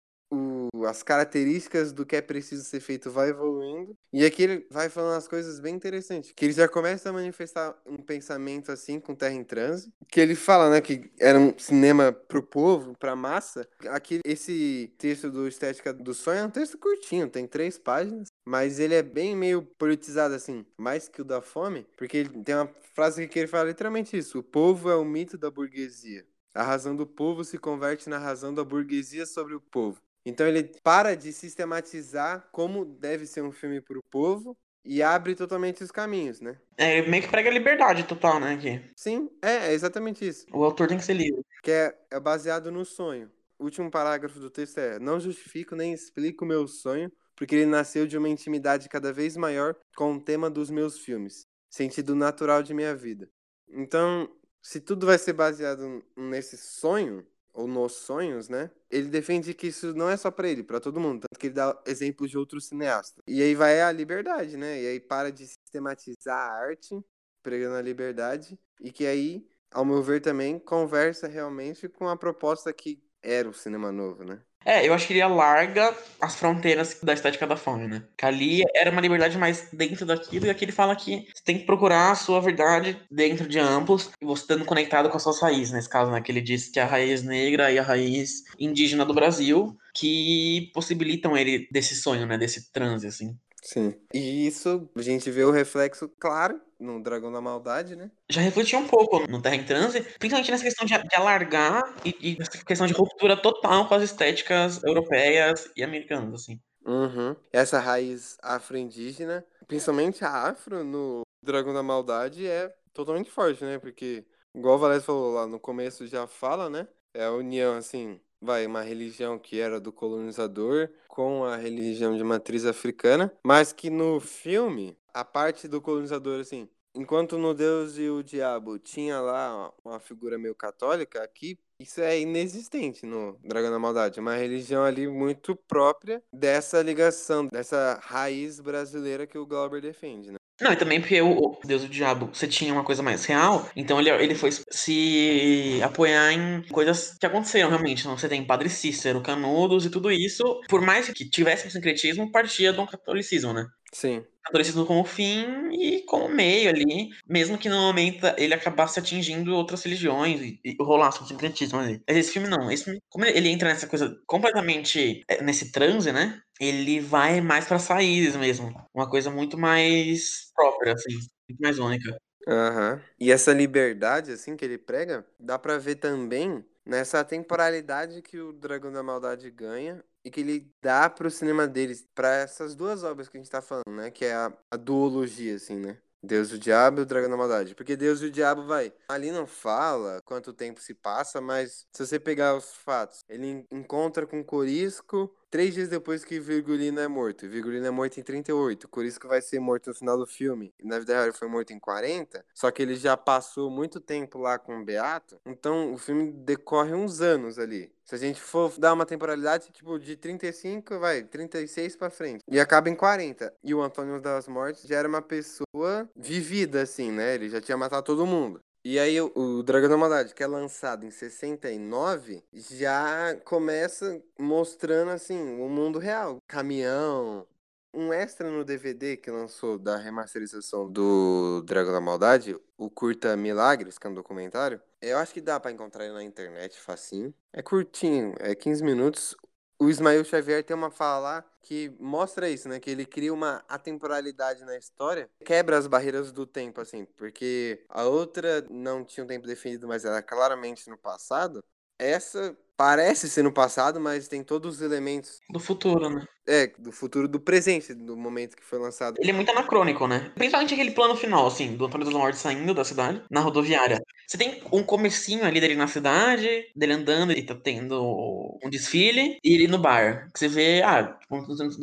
as características do que é preciso ser feito vai evoluindo. E aqui ele vai falando as coisas bem interessantes. Que ele já começa a manifestar um pensamento assim com Terra em Transe. Que ele fala, né, que era um cinema pro povo, pra massa. Aqui, esse texto do Estética do Sonho é um texto curtinho, tem três páginas. Mas ele é bem meio politizado, assim, mais que o da fome. Porque ele tem uma frase que ele fala literalmente isso. O povo é o mito da burguesia. A razão do povo se converte na razão da burguesia sobre o povo. Então ele para de sistematizar como deve ser um filme para o povo e abre totalmente os caminhos, né? É, meio que prega a liberdade total, né? Aqui. Sim, é, é exatamente isso. O autor tem que ser livre. Que é, é baseado no sonho. O último parágrafo do texto é: Não justifico nem explico o meu sonho, porque ele nasceu de uma intimidade cada vez maior com o tema dos meus filmes, sentido natural de minha vida. Então, se tudo vai ser baseado nesse sonho, ou nos sonhos, né? Ele defende que isso não é só para ele, para todo mundo, tanto que ele dá exemplos de outros cineastas. E aí vai a liberdade, né? E aí para de sistematizar a arte, pregando a liberdade, e que aí, ao meu ver também, conversa realmente com a proposta que era o cinema novo, né? É, eu acho que ele alarga as fronteiras da estética da fome, né? Que ali era uma liberdade mais dentro daquilo, e aqui ele fala que você tem que procurar a sua verdade dentro de amplos, e você estando conectado com as suas raízes, nesse caso, né? Que ele diz que a raiz negra e a raiz indígena do Brasil, que possibilitam ele desse sonho, né? Desse transe, assim. Sim. E isso a gente vê o reflexo claro no Dragão da Maldade, né? Já refletiu um pouco no Terra em Transe, principalmente nessa questão de, de alargar e, e nessa questão de ruptura total com as estéticas europeias e americanas, assim. Uhum. Essa raiz afro-indígena, principalmente a afro no Dragão da Maldade, é totalmente forte, né? Porque, igual o Valério falou lá no começo, já fala, né? É a união, assim, vai, uma religião que era do colonizador com a religião de matriz africana, mas que no filme, a parte do colonizador, assim, enquanto no Deus e o Diabo tinha lá uma figura meio católica, aqui isso é inexistente no Dragão da Maldade. Uma religião ali muito própria dessa ligação, dessa raiz brasileira que o Glauber defende, né? Não, e também porque o Deus e o Diabo, você tinha uma coisa mais real, então ele, ele foi se apoiar em coisas que aconteceram realmente. Então, você tem Padre Cícero, Canudos e tudo isso, por mais que tivesse sincretismo, partia do catolicismo, né? Sim catolicismo como fim e como meio ali, mesmo que no momento ele acabasse atingindo outras religiões e, e rolasse um sincretismo ali. Mas esse filme não, esse filme, como ele entra nessa coisa completamente é, nesse transe, né? Ele vai mais para saídas mesmo, uma coisa muito mais própria, assim, muito mais única. Aham. Uhum. E essa liberdade, assim, que ele prega, dá para ver também nessa temporalidade que o Dragão da Maldade ganha e que ele dá pro cinema deles, para essas duas obras que a gente tá falando, né? Que é a, a duologia, assim, né? Deus e o Diabo e o Dragão da Maldade. Porque Deus e o Diabo vai. Ali não fala quanto tempo se passa, mas se você pegar os fatos, ele encontra com Corisco três dias depois que Virgulino é morto. Virgulino é morto em 38. Corisco vai ser morto no final do filme. Na vida real ele foi morto em 40. Só que ele já passou muito tempo lá com o Beato. Então o filme decorre uns anos ali. Se a gente for dar uma temporalidade, tipo, de 35, vai, 36 pra frente. E acaba em 40. E o Antônio das Mortes já era uma pessoa vivida, assim, né? Ele já tinha matado todo mundo. E aí o, Dragão da Maldade, que é lançado em 69, já começa mostrando assim o mundo real. Caminhão, um extra no DVD que lançou da remasterização do Dragão da Maldade, o curta Milagres, que é um documentário. Eu acho que dá para encontrar ele na internet facinho. É curtinho, é 15 minutos. O Ismael Xavier tem uma fala lá que mostra isso, né? Que ele cria uma atemporalidade na história, quebra as barreiras do tempo, assim, porque a outra não tinha um tempo definido, mas era claramente no passado. Essa parece ser no passado, mas tem todos os elementos Do futuro, né? é, do futuro do presente, do momento que foi lançado. Ele é muito anacrônico, né? Principalmente aquele plano final, assim, do Antônio dos Mortos saindo da cidade, na rodoviária. Você tem um comecinho ali dele na cidade, dele andando, e tá tendo um desfile, e ele no bar. Que você vê, ah, tipo, nos anos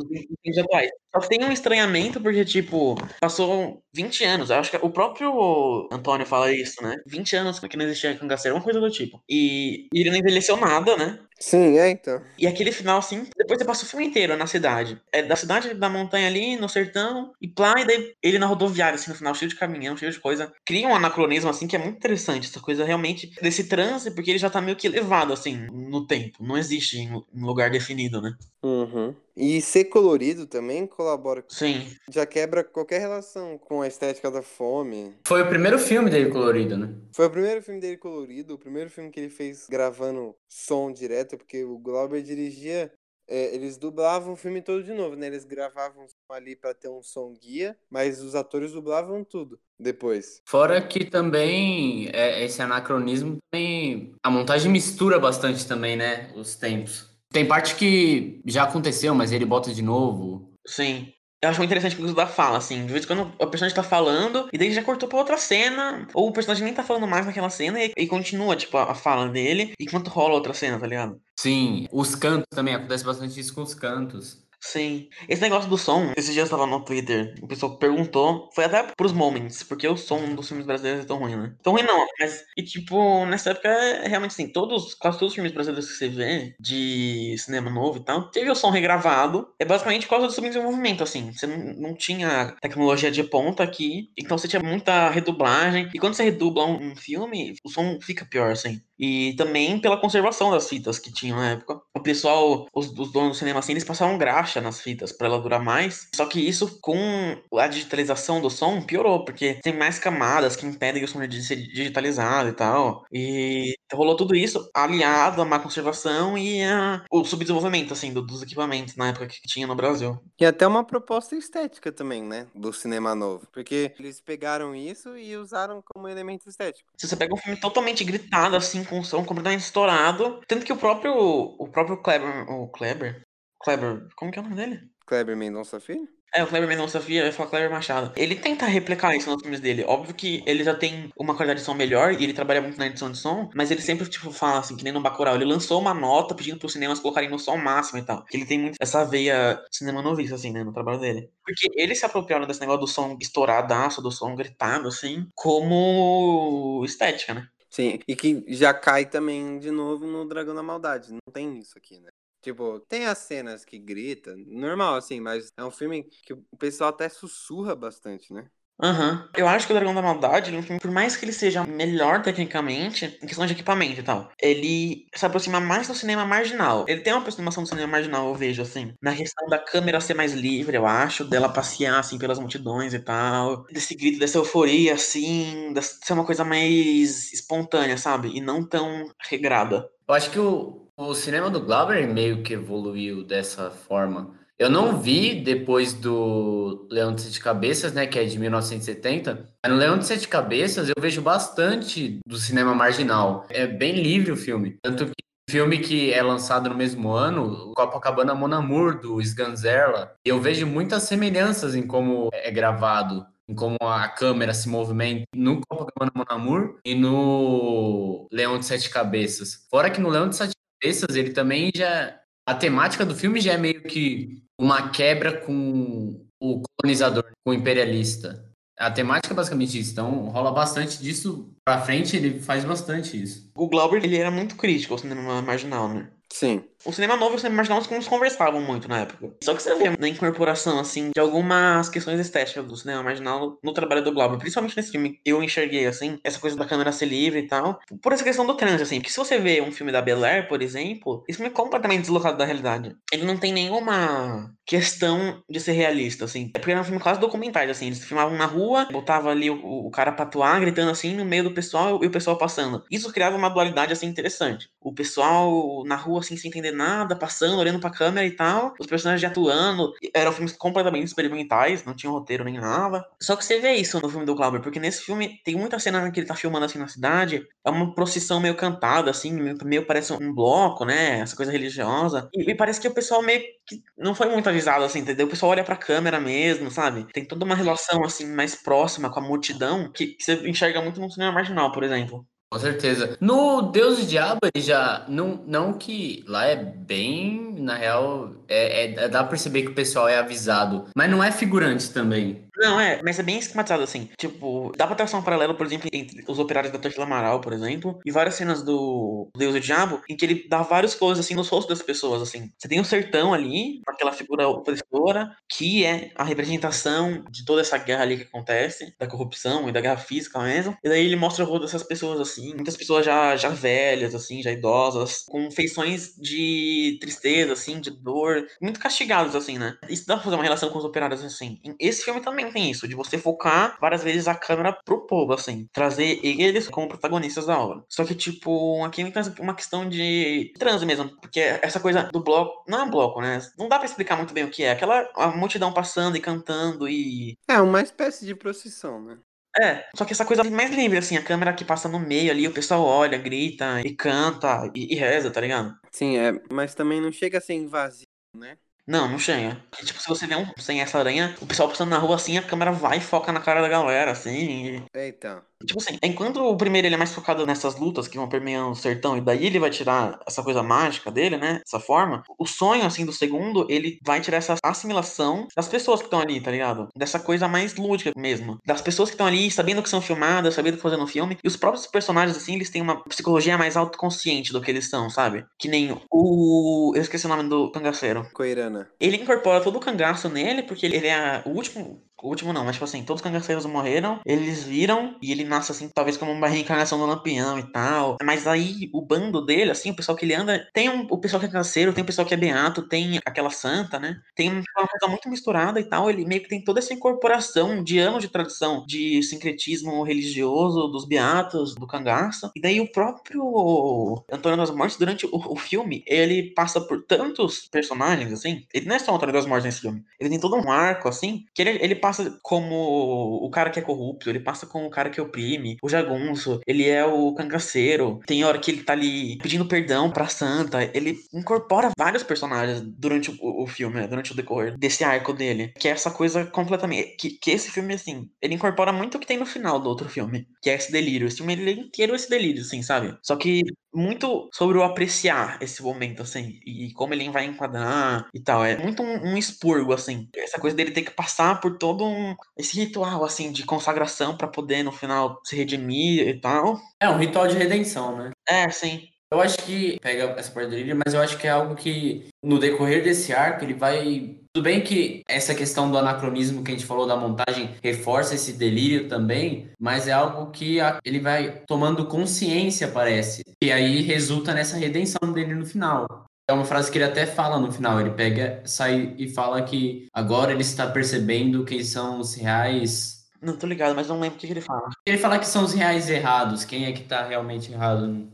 atuais. Só que tem um estranhamento, porque, tipo, passou 20 anos. Eu acho que o próprio Antônio fala isso, né? 20 anos que não existia cangaceiro, uma coisa do tipo. E, e ele não envelheceu nada, né? Sim, é então. E aquele final, assim, depois você passa o filme inteiro na cidade. É da cidade da montanha ali, no sertão, e plá, e daí ele na rodoviária, assim, no final, cheio de caminhão, cheio de coisa. Cria um anacronismo, assim, que é muito interessante. Essa coisa realmente desse transe, porque ele já tá meio que elevado, assim, no tempo. Não existe em um lugar definido, né? Uhum. E ser colorido também colabora. Sim. Já quebra qualquer relação com a estética da fome. Foi o primeiro filme dele colorido, né? Foi o primeiro filme dele colorido, o primeiro filme que ele fez gravando som direto, porque o Glauber dirigia. é, eles dublavam o filme todo de novo, né? Eles gravavam ali pra ter um som guia, mas os atores dublavam tudo depois. Fora que também é, esse anacronismo também. A montagem mistura bastante também, né? Os tempos. Tem parte que já aconteceu, mas ele bota de novo. Sim. Eu acho muito interessante o uso da fala, assim. De vez em quando o personagem tá falando, e daí já cortou pra outra cena, ou o personagem nem tá falando mais naquela cena, e, e continua, tipo, a, a fala dele, enquanto rola outra cena, tá ligado? Sim, os cantos também, acontece bastante isso com os cantos. Sim. Esse negócio do som, esses dias eu tava no Twitter, o pessoal perguntou, foi até pros moments, porque o som dos filmes brasileiros é tão ruim, né? Tão ruim não, mas, e tipo, nessa época, é realmente assim, todos, quase todos os filmes brasileiros que você vê, de cinema novo e tal, teve o som regravado, é basicamente por causa do subdesenvolvimento, assim, você não, tinha tecnologia de ponta aqui, então você tinha muita redublagem, e quando você redubla um, um filme, o som fica pior, assim. E também pela conservação das fitas que tinham na época. O pessoal, os, os donos do cinema assim, eles passavam graxa nas fitas para ela durar mais. Só que isso, com a digitalização do som, piorou, porque tem mais camadas que impedem o som de ser digitalizado e tal. E rolou tudo isso aliado à má conservação e a, o subdesenvolvimento, assim, do- dos equipamentos na época que tinha no Brasil. E até uma proposta estética também, né? Do cinema novo. Porque eles pegaram isso e usaram como elemento estético. Se você pega um filme totalmente gritado, assim, com o som completamente estourado, tanto que o próprio, o próprio Kleber, o Kleber, Kleber, como que é o nome dele? Kleber Mendonça Filho? É, o Kleber Mendonça Filho, eu ia falar Kleber Machado. Ele tenta replicar isso nos filmes dele. Óbvio que ele já tem uma qualidade de som melhor e ele trabalha muito na edição de som, mas ele sempre, tipo, fala assim, que nem no Bacurau. Ele lançou uma nota pedindo pros cinemas colocarem no som máximo e tal. Que ele tem muito essa veia cinema novice, assim, né, no trabalho dele. Porque eles se apropriaram desse negócio do som estouradaço, do som gritado, assim, como estética, né? Sim, e que já cai também de novo no Dragão da Maldade. Não tem isso aqui, né? Tipo, tem as cenas que grita, normal assim, mas é um filme que o pessoal até sussurra bastante, né? Aham. Eu acho que o Dragão da Maldade, é um filme, por mais que ele seja melhor tecnicamente, em questão de equipamento e tal, ele se aproxima mais do cinema marginal. Ele tem uma aproximação do cinema marginal, eu vejo, assim. Na questão da câmera ser mais livre, eu acho, dela passear, assim, pelas multidões e tal. Desse grito, dessa euforia, assim, de ser uma coisa mais espontânea, sabe? E não tão regrada. Eu acho que o, o cinema do Glauber meio que evoluiu dessa forma. Eu não vi depois do Leão de Sete Cabeças, né, que é de 1970. Mas no Leão de Sete Cabeças eu vejo bastante do cinema marginal. É bem livre o filme. Tanto que filme que é lançado no mesmo ano, Copacabana Mon Amour, do Sganzerla, eu vejo muitas semelhanças em como é gravado, em como a câmera se movimenta no Copacabana Mon Amour e no Leão de Sete Cabeças. Fora que no Leão de Sete Cabeças ele também já... A temática do filme já é meio que uma quebra com o colonizador, com o imperialista. A temática é basicamente isso. Então rola bastante disso pra frente, ele faz bastante isso. O Glauber, ele era muito crítico ao cinema marginal, né? Sim. O cinema novo e o cinema marginal não se conversavam muito na época. Só que você vê na incorporação, assim, de algumas questões estéticas do cinema marginal no trabalho do Glauber. Principalmente nesse filme, eu enxerguei, assim, essa coisa da câmera ser livre e tal. Por essa questão do trânsito, assim. Porque se você vê um filme da Bel Air, por exemplo, esse filme é completamente deslocado da realidade. Ele não tem nenhuma questão de ser realista, assim. É porque era um filme quase documentário, assim. Eles filmavam na rua, botava ali o, o cara pra atuar, gritando assim, no meio do pessoal e o pessoal passando. Isso criava uma dualidade, assim, interessante. o pessoal na rua, assim, sem nada, passando, olhando pra câmera e tal, os personagens atuando. Eram filmes completamente experimentais, não tinha roteiro nem nada. Só que você vê isso no filme do Glauber, porque nesse filme tem muita cena que ele tá filmando assim na cidade, é uma procissão meio cantada, assim, meio parece um bloco, né? Essa coisa religiosa. E, e parece que o pessoal meio que não foi muito avisado, assim, entendeu? O pessoal olha pra câmera mesmo, sabe? Tem toda uma relação, assim, mais próxima com a multidão que, que você enxerga muito no cinema marginal, por exemplo. Com certeza. No Deus e Diabo, ele já. Não, não que lá é bem. Na real, é, é, dá pra perceber que o pessoal é avisado. Mas não é figurante também. Não, é, mas é bem esquematizado assim. Tipo, dá pra traçar um paralelo, por exemplo, entre os operários da Tântila Amaral, por exemplo, e várias cenas do Deus e o Diabo, em que ele dá vários closes assim nos rostos das pessoas, assim. Você tem o sertão ali, aquela figura opressora, que é a representação de toda essa guerra ali que acontece, da corrupção e da guerra física mesmo. E daí ele mostra o rosto dessas pessoas, assim, muitas pessoas já, já velhas, assim, já idosas, com feições de tristeza, assim, de dor, muito castigados, assim, né? Isso dá pra fazer uma relação com os operários, assim. Esse filme também também tem isso, de você focar várias vezes a câmera pro povo, assim, trazer eles como protagonistas da obra. Só que, tipo, aqui é uma questão de transe mesmo, porque essa coisa do bloco, não é um bloco, né? Não dá para explicar muito bem o que é. Aquela a multidão passando e cantando e. É, uma espécie de procissão, né? É, só que essa coisa mais livre, assim, a câmera que passa no meio ali, o pessoal olha, grita e canta e, e reza, tá ligado? Sim, é, mas também não chega a ser invasivo, né? Não, não chega. tipo, se você vê um sem essa aranha, o pessoal passando na rua assim, a câmera vai e foca na cara da galera, assim. E... É, então. Tipo assim, enquanto o primeiro ele é mais focado nessas lutas que vão permeando o sertão, e daí ele vai tirar essa coisa mágica dele, né? Essa forma. O sonho, assim, do segundo, ele vai tirar essa assimilação das pessoas que estão ali, tá ligado? Dessa coisa mais lúdica mesmo. Das pessoas que estão ali, sabendo que são filmadas, sabendo que fazendo filme. E os próprios personagens, assim, eles têm uma psicologia mais autoconsciente do que eles são, sabe? Que nem o. Eu esqueci o nome do cangaceiro. Coirana. Ele incorpora todo o cangaço nele, porque ele é o último o último não, mas tipo assim, todos os cangaceiros morreram, eles viram e ele nasce assim, talvez como uma reencarnação do Lampião e tal. Mas aí o bando dele, assim, o pessoal que ele anda, tem um, o pessoal que é cangaceiro, tem o pessoal que é beato, tem aquela santa, né? Tem uma coisa muito misturada e tal. Ele meio que tem toda essa incorporação de anos de tradição de sincretismo religioso dos beatos, do cangaço. E daí o próprio Antônio das Mortes, durante o, o filme, ele passa por tantos personagens, assim. Ele não é só o Antônio das Mortes nesse filme. Ele tem todo um arco, assim, que ele, ele passa passa como o cara que é corrupto, ele passa como o cara que oprime, o jagunço, ele é o cangaceiro. Tem hora que ele tá ali pedindo perdão pra santa. Ele incorpora vários personagens durante o, o filme, né? durante o decorrer desse arco dele. Que é essa coisa completamente. Que, que esse filme, assim, ele incorpora muito o que tem no final do outro filme, que é esse delírio. Esse filme ele é inteiro esse delírio, assim, sabe? Só que muito sobre o apreciar esse momento, assim, e como ele vai enquadrar e tal. É muito um, um expurgo, assim. Essa coisa dele ter que passar por todo um, esse ritual, assim, de consagração para poder no final se redimir e tal. É um ritual de redenção, né? É, sim. Eu acho que pega essa parte do livro, mas eu acho que é algo que no decorrer desse arco ele vai. Tudo bem que essa questão do anacronismo que a gente falou da montagem reforça esse delírio também, mas é algo que ele vai tomando consciência, parece. E aí resulta nessa redenção dele no final. É uma frase que ele até fala no final. Ele pega, sai e fala que agora ele está percebendo quem são os reais. Não tô ligado, mas não lembro o que ele fala. Ele fala que são os reais errados, quem é que tá realmente errado.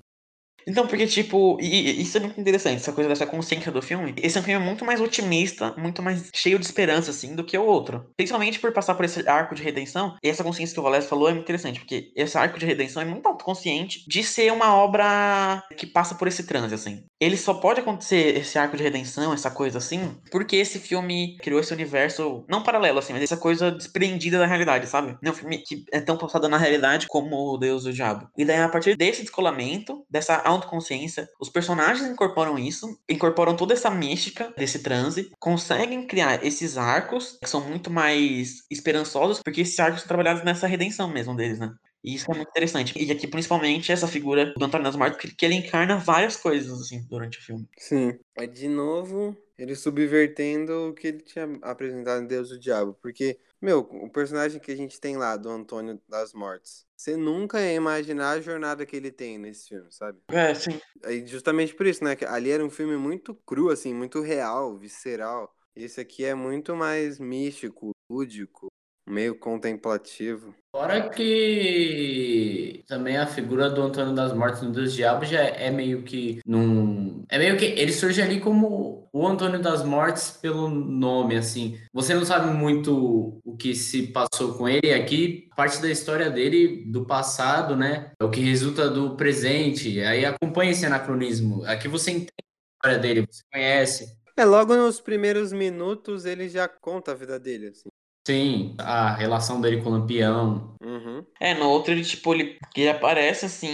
Então, porque, tipo, e, e, isso é muito interessante, essa coisa dessa consciência do filme. Esse é um filme muito mais otimista, muito mais cheio de esperança, assim, do que o outro. Principalmente por passar por esse arco de redenção. E essa consciência que o Valério falou é muito interessante, porque esse arco de redenção é muito autoconsciente de ser uma obra que passa por esse transe, assim. Ele só pode acontecer esse arco de redenção, essa coisa assim, porque esse filme criou esse universo, não paralelo, assim, mas essa coisa desprendida da realidade, sabe? Não é um filme que é tão passado na realidade como o Deus e o Diabo. E daí, a partir desse descolamento, dessa autoconsciência. Os personagens incorporam isso, incorporam toda essa mística desse transe, conseguem criar esses arcos que são muito mais esperançosos, porque esses arcos são trabalhados nessa redenção mesmo deles, né? E isso é muito interessante. E aqui, principalmente, essa figura do Antônio das Mortes, que, ele encarna várias coisas, assim, durante o filme. Sim. De novo ele subvertendo o que ele tinha apresentado em Deus e o Diabo. Porque, meu, o personagem que a gente tem lá, do Antônio das Mortes, você nunca ia imaginar a jornada que ele tem nesse filme, sabe? É, sim. E justamente por isso, né? Que ali era um filme muito cru, assim, muito real, visceral. Esse aqui é muito mais místico, lúdico, meio contemplativo. Fora que também a figura do Antônio das Mortes no Deus Diabo já é meio que num. É meio que. Ele surge ali como o Antônio das Mortes pelo nome, assim. Você não sabe muito o que se passou com ele. Aqui, parte da história dele, do passado, né? É o que resulta do presente. Aí acompanha esse anacronismo. Aqui você entende a história dele, você conhece. É, logo nos primeiros minutos ele já conta a vida dele, assim. Sim, a relação dele com o Lampião. Uhum. É, no outro ele, tipo, ele, ele aparece assim.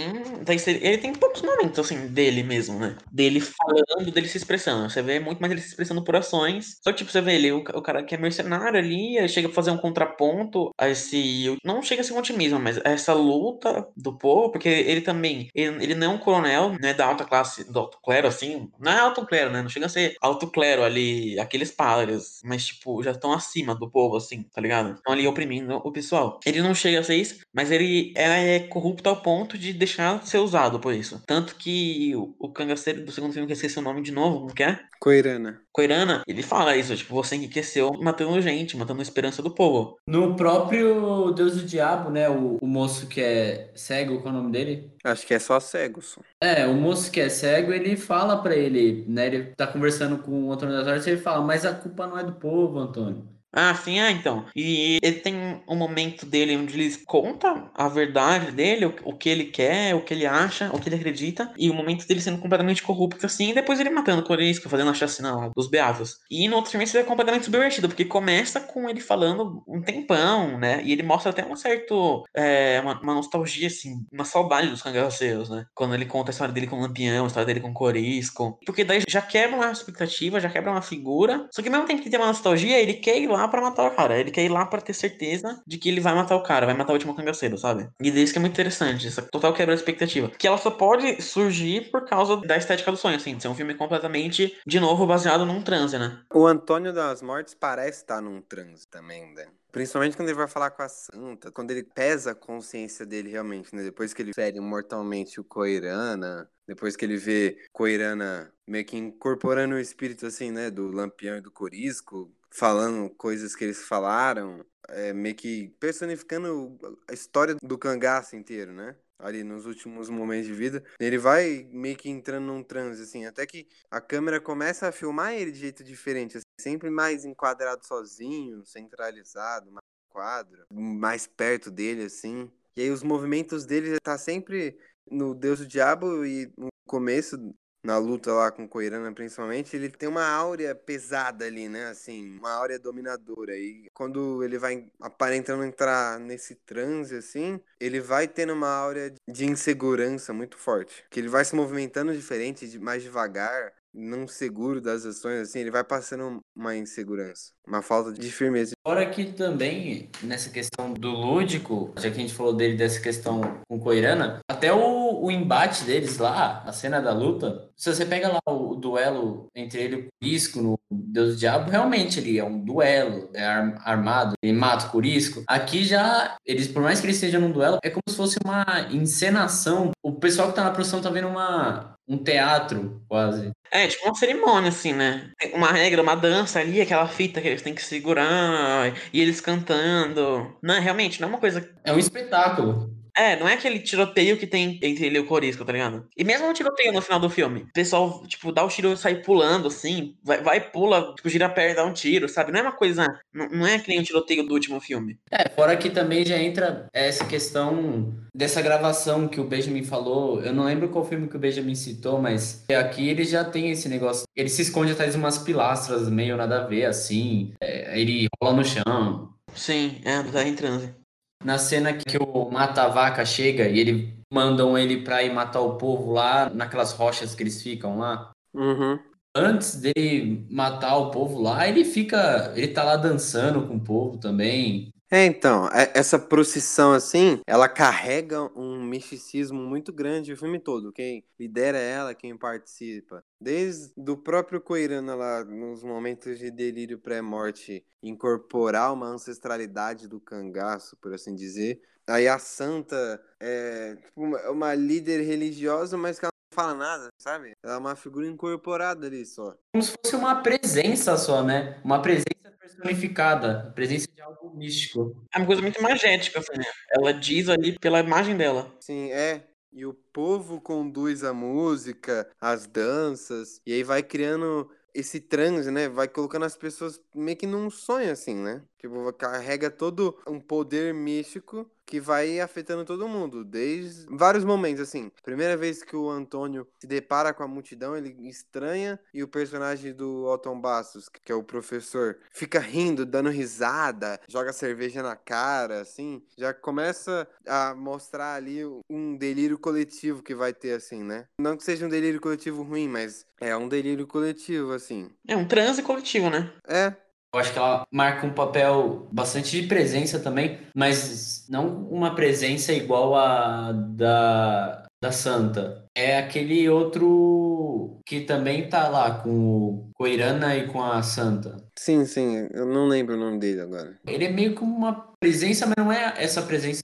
Ele tem poucos momentos, assim, dele mesmo, né? Dele falando, dele se expressando. Você vê muito mais ele se expressando por ações. Só que, tipo, você vê ele, o, o cara que é mercenário ali, ele chega a fazer um contraponto a esse. Não chega a ser um otimismo, mas a essa luta do povo, porque ele também. Ele, ele não é um coronel, não é da alta classe, do alto clero, assim. Não é alto clero, né? Não chega a ser alto clero ali, aqueles padres, mas, tipo, já estão acima do povo, assim tá ligado? Estão ali oprimindo o pessoal. Ele não chega a ser isso, mas ele é corrupto ao ponto de deixar de ser usado por isso. Tanto que o, o cangaceiro do segundo filme, que eu esqueci o nome de novo, como que é? Coirana. Coirana, ele fala isso, tipo, você enriqueceu matando gente, matando a esperança do povo. No próprio Deus do Diabo, né, o, o moço que é cego, qual é o nome dele? Acho que é só cego, só. É, o moço que é cego, ele fala para ele, né, ele tá conversando com o Antônio das Artes, ele fala, mas a culpa não é do povo, Antônio. Ah, sim, ah, então. E ele tem um momento dele onde ele conta a verdade dele, o, o, que ele quer, o que ele acha, o que ele acredita, e o momento dele sendo completamente corrupto assim, e depois ele matando o Corisco, fazendo a chacina lá dos Beavos. E no outro filme isso é completamente subvertido, porque começa com ele falando um tempão, né? E ele mostra até um certo. É, uma, uma, nostalgia, assim, uma saudade dos cangaceiros, né? Quando ele conta a história dele com o Lampião, a história dele com o Corisco. Porque daí já quebra uma expectativa, já quebra uma figura. Só que mesmo tem que ter uma nostalgia, ele quer ir lá para matar o cara. Ele quer ir lá para ter certeza de que ele vai matar o cara, vai matar o último cangaceiro, sabe? E isso que é muito interessante, essa total quebra de expectativa. Que ela só pode surgir por causa da estética do sonho, assim, de ser um filme completamente, de novo, baseado num transe, né? O Antônio das Mortes parece estar num transe também, né? Principalmente quando ele vai falar com a santa, quando ele pesa a consciência dele realmente, né? Depois que ele fere mortalmente o Coirana, depois que ele vê Coirana meio que incorporando o espírito, assim, né? Do Lampião e do Corisco, falando coisas que eles falaram, é, meio que personificando a história do cangaço inteiro, né? Ali nos últimos momentos de vida. Ele vai meio que entrando num transe, assim, até que a câmera começa a filmar ele de jeito diferente, assim, sempre mais enquadrado sozinho, centralizado, mais quadro, mais perto dele, assim. E aí os movimentos dele tá sempre no Deus do Diabo e no começo na luta lá com o Coirana, principalmente, ele tem uma áurea pesada ali, né? Assim, uma áurea dominadora. E quando ele vai aparentando entrar nesse transe, assim, ele vai tendo uma áurea de insegurança muito forte. Que ele vai se movimentando diferente, mais devagar, não seguro das ações, assim, ele vai passando uma insegurança, uma falta de firmeza. Fora que também, nessa questão do lúdico, já que a gente falou dele dessa questão com Coirana, até o, o embate deles lá, a cena da luta, se você pega lá o, duelo entre ele e o Curisco no Deus do Diabo, realmente ele é um duelo, é armado, ele mata o Curisco. Aqui já, eles, por mais que eles estejam num duelo, é como se fosse uma encenação. O pessoal que tá na produção tá vendo uma, um teatro, quase. É, tipo uma cerimônia, assim, né? Tem uma regra, uma dança ali, aquela fita que eles têm que segurar, e eles cantando. Não, realmente, não é uma coisa. É um espetáculo. É, não é aquele tiroteio que tem entre ele e o Corisco, tá ligado? E mesmo o tiroteio no final do filme, o pessoal, tipo, dá o tiro e sai pulando, assim, vai, vai pula, tipo, gira a perna e dá um tiro, sabe? Não é uma coisa. Não, não é que nem o tiroteio do último filme. É, fora que também já entra essa questão dessa gravação que o Benjamin falou. Eu não lembro qual filme que o Benjamin citou, mas aqui ele já tem esse negócio. Ele se esconde atrás de umas pilastras meio nada a ver, assim. É, ele rola no chão. Sim, é, tá em transe na cena que o mata-vaca chega e ele mandam ele pra ir matar o povo lá naquelas rochas que eles ficam lá. Uhum. Antes dele matar o povo lá, ele fica. Ele tá lá dançando com o povo também. É, então, é, essa procissão assim, ela carrega um misticismo muito grande o filme todo. Quem lidera ela, quem participa. Desde o próprio Coirana lá, nos momentos de delírio pré-morte, incorporar uma ancestralidade do cangaço, por assim dizer. Aí a santa é tipo, uma, uma líder religiosa, mas que ela não fala nada, sabe? Ela é uma figura incorporada ali só. Como se fosse uma presença só, né? Uma presença personificada, a presença de algo místico. É uma coisa muito imagética, assim, né? Ela diz ali pela imagem dela. Sim, é. E o povo conduz a música, as danças, e aí vai criando esse transe, né? Vai colocando as pessoas meio que num sonho, assim, né? Tipo, carrega todo um poder místico que vai afetando todo mundo, desde vários momentos, assim. Primeira vez que o Antônio se depara com a multidão, ele estranha, e o personagem do Otton Bastos, que é o professor, fica rindo, dando risada, joga cerveja na cara, assim. Já começa a mostrar ali um delírio coletivo que vai ter, assim, né? Não que seja um delírio coletivo ruim, mas é um delírio coletivo, assim. É um transe coletivo, né? É, eu acho que ela marca um papel bastante de presença também, mas não uma presença igual a da, da Santa. É aquele outro que também tá lá com o Coirana e com a Santa. Sim, sim, eu não lembro o nome dele agora. Ele é meio como uma presença, mas não é essa presença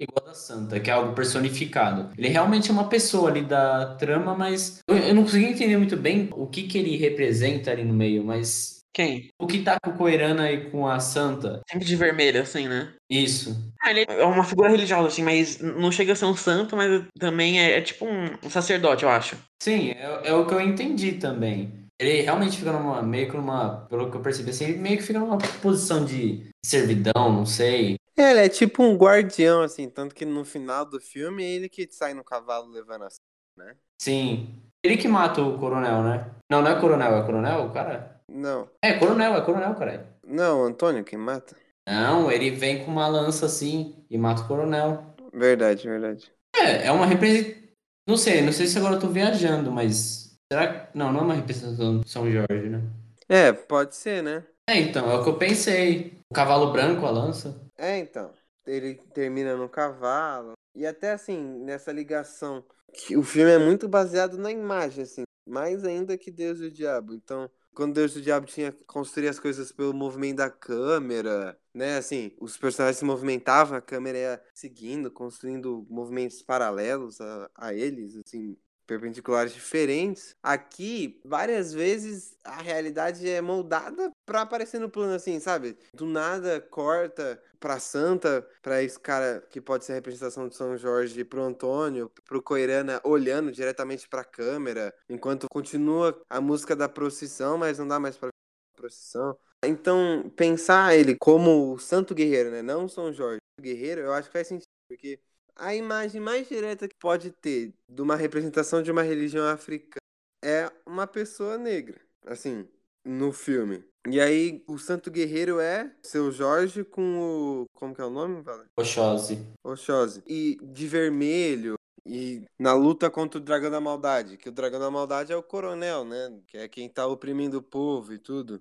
igual a da Santa, que é algo personificado. Ele realmente é uma pessoa ali da trama, mas eu, eu não consegui entender muito bem o que, que ele representa ali no meio, mas quem? O que tá com o Coirana e com a Santa. Sempre de vermelho, assim, né? Isso. Ah, ele é uma figura religiosa, assim, mas não chega a ser um santo, mas também é, é tipo um sacerdote, eu acho. Sim, é, é, o que eu entendi também. Ele realmente fica numa, meio que numa, pelo que eu percebi, assim, ele meio que fica numa posição de servidão, não sei. É, ele é tipo um guardião, assim, tanto que no final do filme é ele que sai no cavalo levando a né? Sim. Ele que mata o coronel, né? Não, não é coronel, é coronel, o cara? Não. É, coronel, é coronel, caralho. Não, Antônio quem mata. Não, ele vem com uma lança assim e mata o coronel. Verdade, verdade. É, é uma representação. Não sei, não sei se agora eu tô viajando, mas. Será que. Não, não é uma representação de São Jorge, né? É, pode ser, né? É, então, é o que eu pensei. O cavalo branco, a lança. É, então. Ele termina no cavalo. E até assim, nessa ligação. Que o filme é muito baseado na imagem, assim. Mais ainda que Deus e o Diabo. Então, quando Deus do Diabo tinha construir as coisas pelo movimento da câmera, né? Assim, os personagens se movimentavam, a câmera ia seguindo, construindo movimentos paralelos a, a eles, assim, perpendiculares diferentes. Aqui, várias vezes a realidade é moldada para aparecer no plano assim, sabe? Do nada corta pra Santa, para esse cara que pode ser a representação de São Jorge, pro Antônio, pro Coirana olhando diretamente para a câmera, enquanto continua a música da procissão, mas não dá mais para procissão. Então, pensar ele como o santo guerreiro, né? Não São Jorge, guerreiro, eu acho que faz sentido, porque a imagem mais direta que pode ter de uma representação de uma religião africana é uma pessoa negra, assim, no filme. E aí, o Santo Guerreiro é seu Jorge com o. Como que é o nome, Vale? Oxóssi. Oxóssi. E de vermelho. E na luta contra o Dragão da Maldade, que o Dragão da Maldade é o coronel, né? Que é quem tá oprimindo o povo e tudo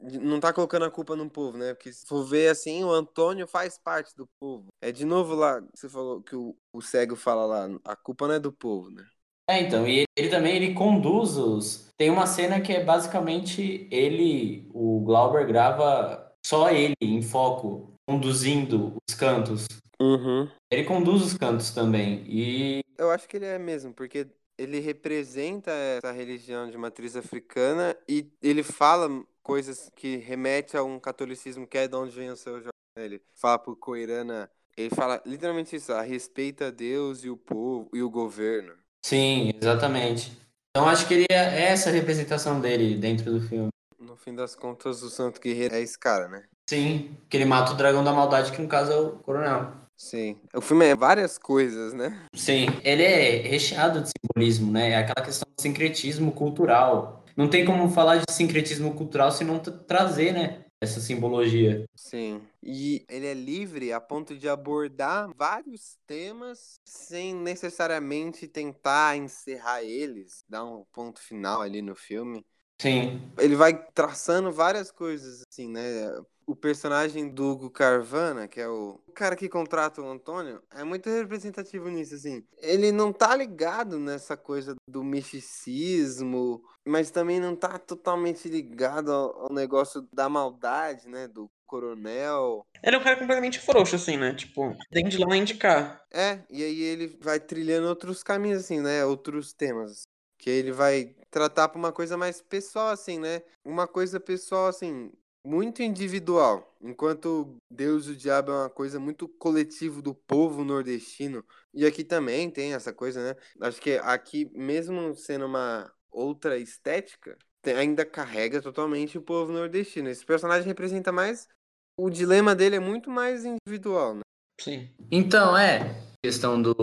não tá colocando a culpa no povo, né? Porque se for ver assim, o Antônio faz parte do povo. É de novo lá, você falou que o, o cego fala lá, a culpa não é do povo, né? É, então, e ele também ele conduz os. Tem uma cena que é basicamente ele, o Glauber grava só ele em foco, conduzindo os cantos. Uhum. Ele conduz os cantos também. E. Eu acho que ele é mesmo, porque ele representa essa religião de matriz africana e ele fala coisas que remete a um catolicismo que é de onde vem o seu Jorge. Ele fala pro Coirana, ele fala literalmente isso, a respeita Deus e o povo e o governo. Sim, exatamente. Então acho que ele é essa representação dele dentro do filme. No fim das contas, o Santo Guerreiro é esse cara, né? Sim, que ele mata o dragão da maldade, que no caso é o coronel. Sim. O filme é várias coisas, né? Sim, ele é recheado de simbolismo, né? É aquela questão do sincretismo cultural não tem como falar de sincretismo cultural se não trazer, né? Essa simbologia. Sim. E ele é livre a ponto de abordar vários temas sem necessariamente tentar encerrar eles, dar um ponto final ali no filme. Sim. Ele vai traçando várias coisas, assim, né? O personagem do Hugo Carvana, que é o cara que contrata o Antônio, é muito representativo nisso, assim. Ele não tá ligado nessa coisa do misticismo, mas também não tá totalmente ligado ao, ao negócio da maldade, né? Do coronel. Ele é um cara completamente frouxo, assim, né? Tipo, tem de lá indicar. É, e aí ele vai trilhando outros caminhos, assim, né? Outros temas. Que ele vai tratar pra uma coisa mais pessoal, assim, né? Uma coisa pessoal, assim, muito individual, enquanto Deus e o Diabo é uma coisa muito coletivo do povo nordestino. E aqui também tem essa coisa, né? Acho que aqui, mesmo sendo uma outra estética, ainda carrega totalmente o povo nordestino. Esse personagem representa mais. O dilema dele é muito mais individual, né? Sim. Então, é. Questão do.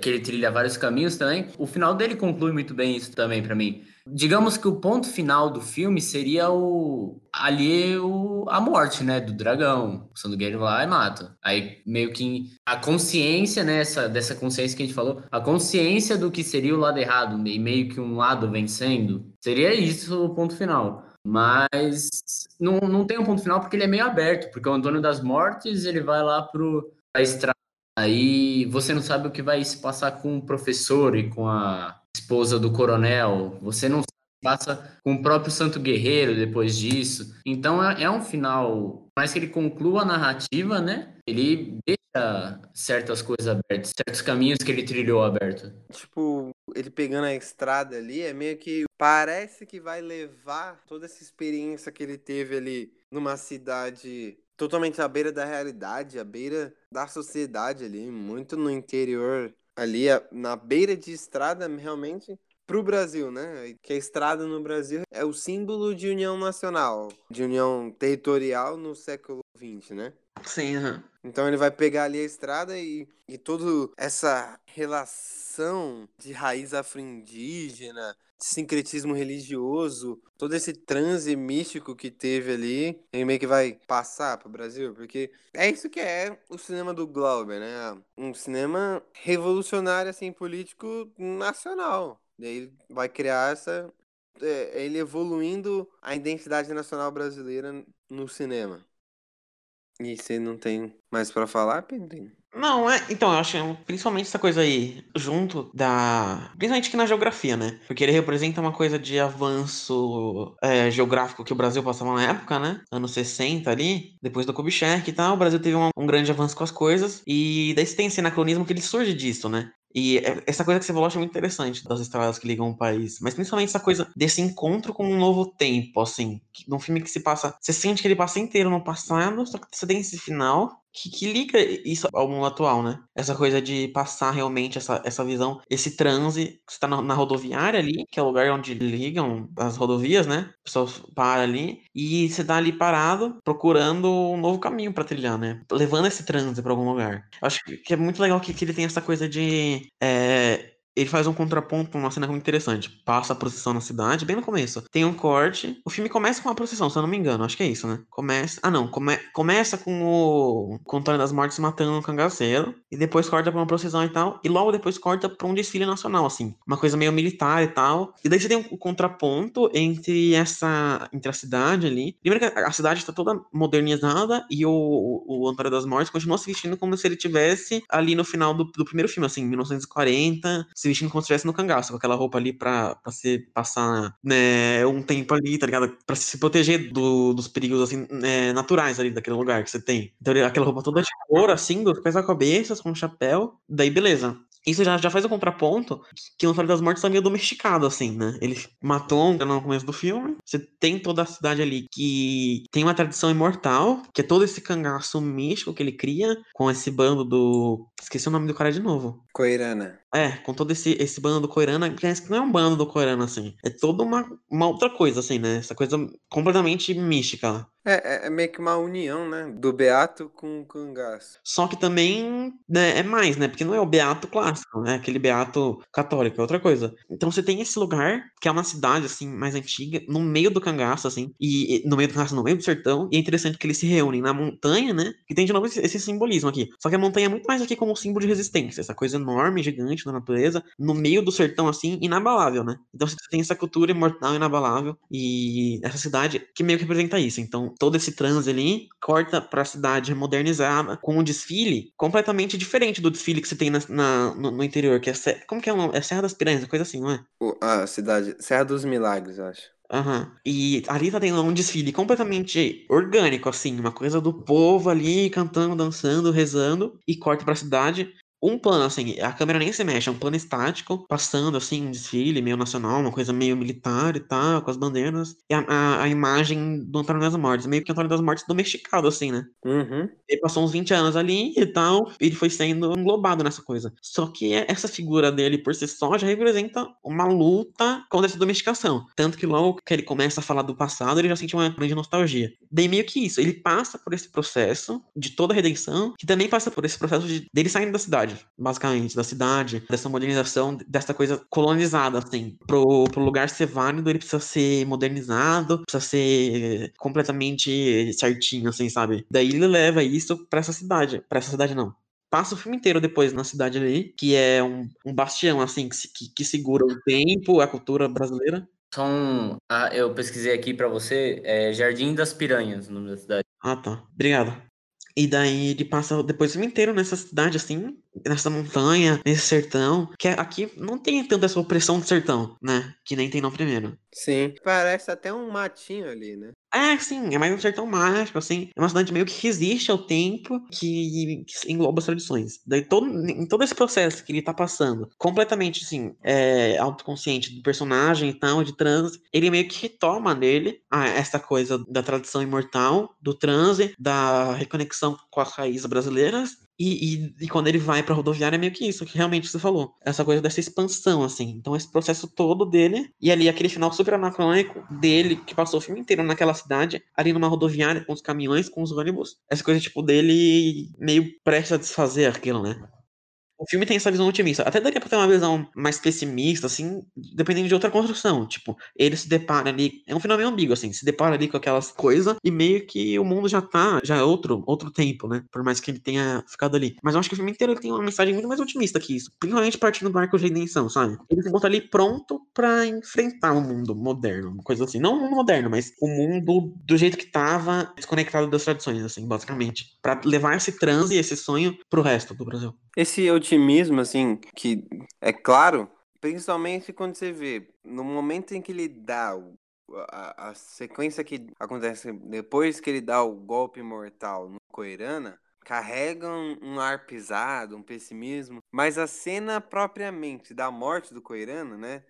Que ele trilha vários caminhos também. O final dele conclui muito bem isso também para mim. Digamos que o ponto final do filme seria o ali o, a morte, né, do dragão. O Sandugueiro lá e mata. Aí meio que a consciência, né, essa, dessa consciência que a gente falou, a consciência do que seria o lado errado e meio que um lado vencendo, seria isso o ponto final. Mas não, não tem um ponto final porque ele é meio aberto, porque o Antônio das Mortes, ele vai lá pro a estrada Aí você não sabe o que vai se passar com o professor e com a esposa do coronel. Você não passa com o próprio Santo Guerreiro depois disso. Então é, é um final, mais que ele conclua a narrativa, né? Ele deixa certas coisas abertas, certos caminhos que ele trilhou aberto. Tipo, ele pegando a estrada ali, é meio que parece que vai levar toda essa experiência que ele teve ali numa cidade totalmente à beira da realidade, à beira da sociedade ali, muito no interior ali, na beira de estrada, realmente para o Brasil, né? Que a estrada no Brasil é o símbolo de união nacional, de união territorial no século XX, né? Sim, uhum. Então ele vai pegar ali a estrada e, e toda essa relação de raiz afro-indígena, sincretismo religioso, todo esse transe místico que teve ali, ele meio que vai passar para o Brasil, porque é isso que é o cinema do Glauber, né? Um cinema revolucionário, assim, político nacional. Daí vai criar essa. É, ele evoluindo a identidade nacional brasileira no cinema. E você não tem mais para falar, Pedrinho? Não, é. Então, eu acho principalmente essa coisa aí, junto da. Principalmente aqui na geografia, né? Porque ele representa uma coisa de avanço é, geográfico que o Brasil passava na época, né? Anos 60 ali, depois do Kubitschek e tal. O Brasil teve um, um grande avanço com as coisas. E daí você tem esse anacronismo que ele surge disso, né? E é, essa coisa que você falou eu acho muito interessante das estradas que ligam o país. Mas principalmente essa coisa desse encontro com um novo tempo, assim. Num filme que se passa. Você sente que ele passa inteiro no passado, só que você tem esse final que, que, liga isso ao mundo atual, né? Essa coisa de passar realmente essa, essa visão, esse transe, você tá na, na, rodoviária ali, que é o lugar onde ligam as rodovias, né? O pessoal para ali, e você tá ali parado, procurando um novo caminho para trilhar, né? Levando esse transe para algum lugar. Acho que é muito legal que, que ele tem essa coisa de. É, ele faz um contraponto uma cena muito interessante. Passa a procissão na cidade, bem no começo. Tem um corte. O filme começa com a procissão, se eu não me engano. Acho que é isso, né? Começa. Ah, não. Come... Começa com o. O Antônio das Mortes matando um cangaceiro. E depois corta pra uma procissão e tal. E logo depois corta pra um desfile nacional, assim. Uma coisa meio militar e tal. E daí você tem um contraponto entre essa. Entre a cidade ali. Lembra que a cidade tá toda modernizada e o, o Antônio das Mortes continua se vestindo como se ele tivesse ali no final do, do primeiro filme, assim, 1940 se vestindo como se estivesse no cangaço, com aquela roupa ali pra, pra se passar né, um tempo ali, tá ligado? Pra se proteger do, dos perigos, assim, é, naturais ali daquele lugar que você tem. Então, aquela roupa toda de cor, assim, dos pés a cabeça, com um chapéu. Daí, beleza. Isso já, já faz o contraponto que o Antônio das Mortes tá meio domesticado, assim, né? Ele matou um no começo do filme. Você tem toda a cidade ali que tem uma tradição imortal, que é todo esse cangaço místico que ele cria com esse bando do. Esqueci o nome do cara de novo. Coirana. É, com todo esse, esse bando do Coirana, que não é um bando do Coirana, assim. É toda uma, uma outra coisa, assim, né? Essa coisa completamente mística. É, é, é, meio que uma união, né? Do Beato com o cangaço. Só que também né, é mais, né? Porque não é o Beato clássico, né? Aquele Beato católico, é outra coisa. Então você tem esse lugar, que é uma cidade, assim, mais antiga, no meio do cangaço, assim, e no meio do cangaço, no meio do sertão, e é interessante que eles se reúnem na montanha, né? Que tem de novo esse, esse simbolismo aqui. Só que a montanha é muito mais aqui como um símbolo de resistência, essa coisa enorme, gigante da natureza, no meio do sertão, assim, inabalável, né? Então você tem essa cultura imortal, inabalável, e essa cidade que meio que representa isso. Então, todo esse transe ali, corta pra cidade modernizada, com um desfile completamente diferente do desfile que você tem na, na no, no, interior, que é. Como que é o nome? É Serra das Piranhas, coisa assim, não é? A cidade. Serra dos Milagres, eu acho. Aham. Uhum. E ali tá tendo um desfile completamente orgânico, assim, uma coisa do povo ali cantando, dançando, rezando, e corta pra cidade um plano, assim, a câmera nem se mexe, é um plano estático, passando, assim, um desfile meio nacional, uma coisa meio militar e tal, com as bandeiras, e a, a, a imagem do Antônio das Mortes, meio que o Antônio das Mortes domesticado, assim, né? Uhum. Ele passou uns 20 anos ali e tal, e ele foi sendo englobado nessa coisa. Só que essa figura dele, por si só, já representa uma luta contra essa domesticação. Tanto que logo que ele começa a falar do passado, ele já sente uma grande nostalgia. Daí meio que isso, ele passa por esse processo de toda a redenção, que também passa por esse processo de, dele saindo da cidade, basicamente, da cidade, dessa modernização, dessa coisa colonizada, assim. Pro, pro lugar ser válido, ele precisa ser modernizado, precisa ser completamente certinho, assim, sabe? Daí ele leva isso pra essa cidade. Pra essa cidade, não passa o filme inteiro depois na cidade ali, que é um, um bastião, assim, que, que, que, segura o tempo, a cultura brasileira. São. Ah, eu pesquisei aqui para você, é Jardim das Piranhas, o nome da cidade. Ah, tá. Obrigado. E daí ele passa depois o filme inteiro nessa cidade, assim, nessa montanha, nesse sertão. Que aqui não tem tanta essa opressão do sertão, né? Que nem tem no primeiro. Sim. Parece até um matinho ali, né? É, sim, é mais um sertão mágico, assim. É uma cidade meio que resiste ao tempo, que, que engloba as tradições. Daí, todo, em todo esse processo que ele tá passando, completamente, assim, é, autoconsciente do personagem e tal, de transe, ele meio que retoma nele ah, essa coisa da tradição imortal, do transe, da reconexão com as raízes brasileiras, e, e, e, quando ele vai pra rodoviária é meio que isso, que realmente você falou. Essa coisa dessa expansão, assim. Então, esse processo todo dele, e ali aquele final super anacrônico dele, que passou o filme inteiro naquela cidade, ali numa rodoviária, com os caminhões, com os ônibus. Essa coisa, tipo, dele meio prestes a desfazer aquilo, né? O filme tem essa visão otimista. Até daria pra ter uma visão mais pessimista, assim, dependendo de outra construção. Tipo, ele se depara ali. É um final meio ambíguo, assim, se depara ali com aquelas coisas e meio que o mundo já tá. Já é outro, outro tempo, né? Por mais que ele tenha ficado ali. Mas eu acho que o filme inteiro tem uma mensagem muito mais otimista que isso. Principalmente partindo do arco de redenção, sabe? Ele se encontra ali pronto para enfrentar o mundo moderno, uma coisa assim. Não o mundo moderno, mas o mundo do jeito que tava, desconectado das tradições, assim, basicamente. para levar esse transe, esse sonho pro resto do Brasil. Esse otimismo, assim, que é claro, principalmente quando você vê, no momento em que ele dá o, a, a, sequência que acontece depois que ele dá o golpe mortal no Coirana, carrega um, um ar pisado, um pessimismo, mas a cena propriamente da morte do Coirana, né,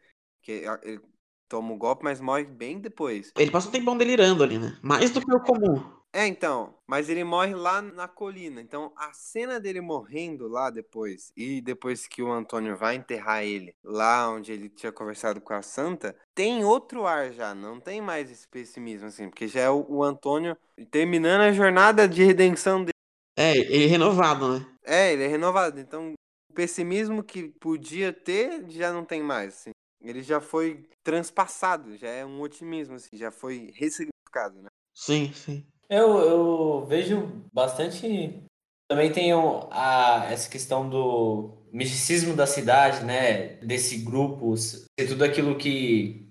que ele toma o golpe, mas morre bem depois. Ele passa um tempão delirando ali, né? Mais do que o comum. É, então, mas ele morre lá na colina. Então, a cena dele morrendo lá depois, e depois que o Antônio vai enterrar ele, lá onde ele tinha conversado com a Santa, tem outro ar já, não tem mais esse pessimismo, assim, porque já é o, o Antônio terminando a jornada de redenção dele. É, ele é renovado, né? É, ele é renovado. Então, o pessimismo que podia ter já não tem mais, assim. Ele já foi transpassado, já é um otimismo, assim, já foi ressignificado, né? Sim, sim. Eu, eu vejo bastante. Também tem a, essa questão do misticismo da cidade, né? Desse grupo, ser tudo aquilo que.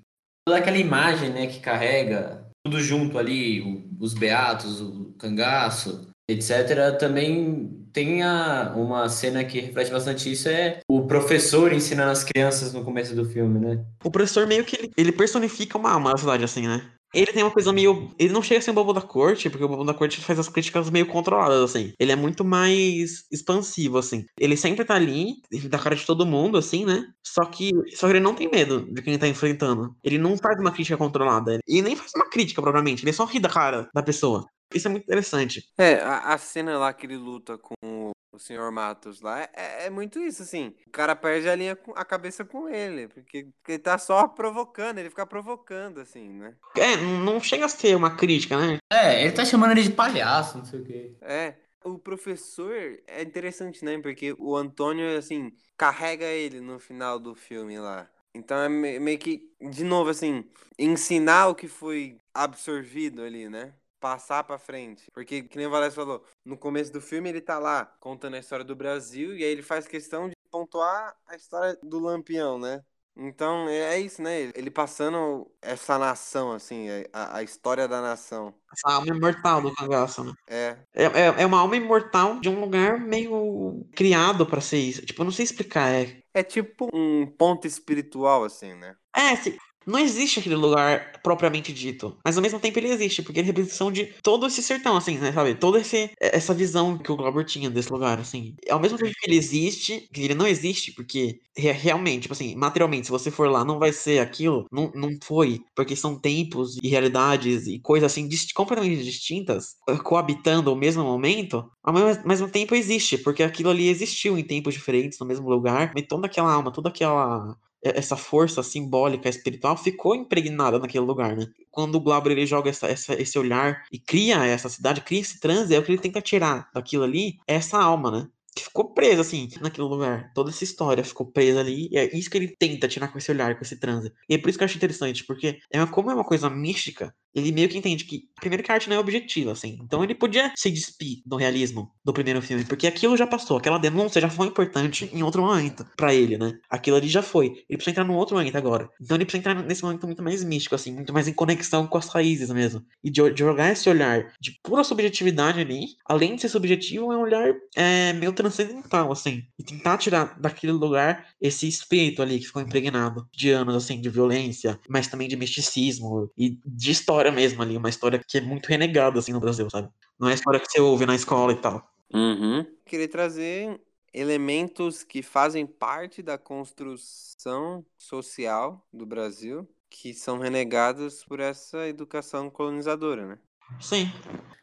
toda aquela imagem, né? Que carrega tudo junto ali, os beatos, o cangaço, etc. Também tem a, uma cena que reflete bastante isso, é o professor ensinando as crianças no começo do filme, né? O professor meio que ele, ele personifica uma na cidade, assim, né? Ele tem uma coisa meio. Ele não chega a ser um bobo da corte, porque o bobo da corte faz as críticas meio controladas, assim. Ele é muito mais expansivo, assim. Ele sempre tá ali, da cara de todo mundo, assim, né? Só que, só que ele não tem medo de quem ele tá enfrentando. Ele não faz uma crítica controlada. E nem faz uma crítica, propriamente. Ele só ri da cara da pessoa. Isso é muito interessante. É, a, a cena lá que ele luta com o senhor Matos lá, é, é, muito isso, assim. O cara perde a linha, a cabeça com ele, porque, porque ele tá só provocando, ele fica provocando, assim, né? É, não chega a ser uma crítica, né? É, ele tá chamando ele de palhaço, não sei o quê. É. O professor é interessante, né? Porque o Antônio, assim, carrega ele no final do filme lá. Então é meio que, de novo, assim, ensinar o que foi absorvido ali, né? Passar para frente. Porque, que nem o Valécio falou, no começo do filme ele tá lá contando a história do Brasil e aí ele faz questão de pontuar a história do Lampião, né? Então é, é isso, né? Ele passando essa nação, assim, é, a, a história da nação. Essa alma imortal do cangaço, né? É. é. É, uma alma imortal de um lugar meio criado para ser isso. Tipo, eu não sei explicar. É, é tipo um ponto espiritual, assim, né? É, se, Não existe aquele lugar propriamente dito. Mas ao mesmo tempo ele existe, porque ele é representação de todo esse sertão, assim, né? Sabe? Toda esse, essa visão que o Glauber tinha desse lugar, assim. Ao mesmo tempo que ele existe, que ele não existe, porque realmente, tipo assim, materialmente, se você for lá, não vai ser aquilo. Não, não foi. Porque são tempos e realidades e coisas assim dist completamente distintas, eh, coabitando ao mesmo momento. Ao mesmo, mesmo tempo existe, porque aquilo ali existiu em tempos diferentes, no mesmo lugar. E toda aquela alma, toda aquela essa força simbólica espiritual ficou impregnada naquele lugar, né? Quando o Glauber ele joga essa, essa, esse olhar e cria essa cidade, cria esse transe, é o que ele tenta tirar daquilo ali, é essa alma, né? Ficou presa, assim, naquele lugar. Toda essa história ficou presa ali. E é isso que ele tenta tirar com esse olhar, com esse transe. E é por isso que eu acho interessante, porque é uma, como é uma coisa mística, ele meio que entende que, primeiro, que a arte não é objetiva, assim. Então ele podia se despir do realismo do primeiro filme, porque aquilo já passou, aquela denúncia já foi importante em outro momento para ele, né? Aquilo ali já foi. Ele precisa entrar num outro momento agora. Então ele precisa entrar nesse momento muito mais místico, assim, muito mais em conexão com as raízes mesmo. E de, de jogar esse olhar de pura subjetividade ali, além de ser subjetivo, é um olhar é, meio transcendental, assim. E tentar tirar daquele lugar esse espírito ali que ficou impregnado de anos, assim, de violência, mas também de misticismo e de história história mesmo ali, uma história que é muito renegada, assim, no Brasil, sabe? Não é a história que você ouve na escola e tal. Uhum. Queria trazer elementos que fazem parte da construção social do Brasil, que são renegados por essa educação colonizadora, né? Sim.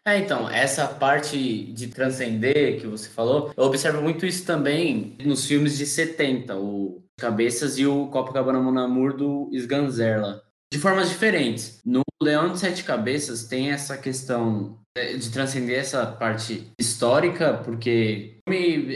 É, então, essa parte de transcender que você falou, eu observo muito isso também nos filmes de 70, o Cabeças e o Copacabana Monamur do Sganzerla de formas diferentes. No Leão de Sete Cabeças tem essa questão é, de transcender essa parte histórica, porque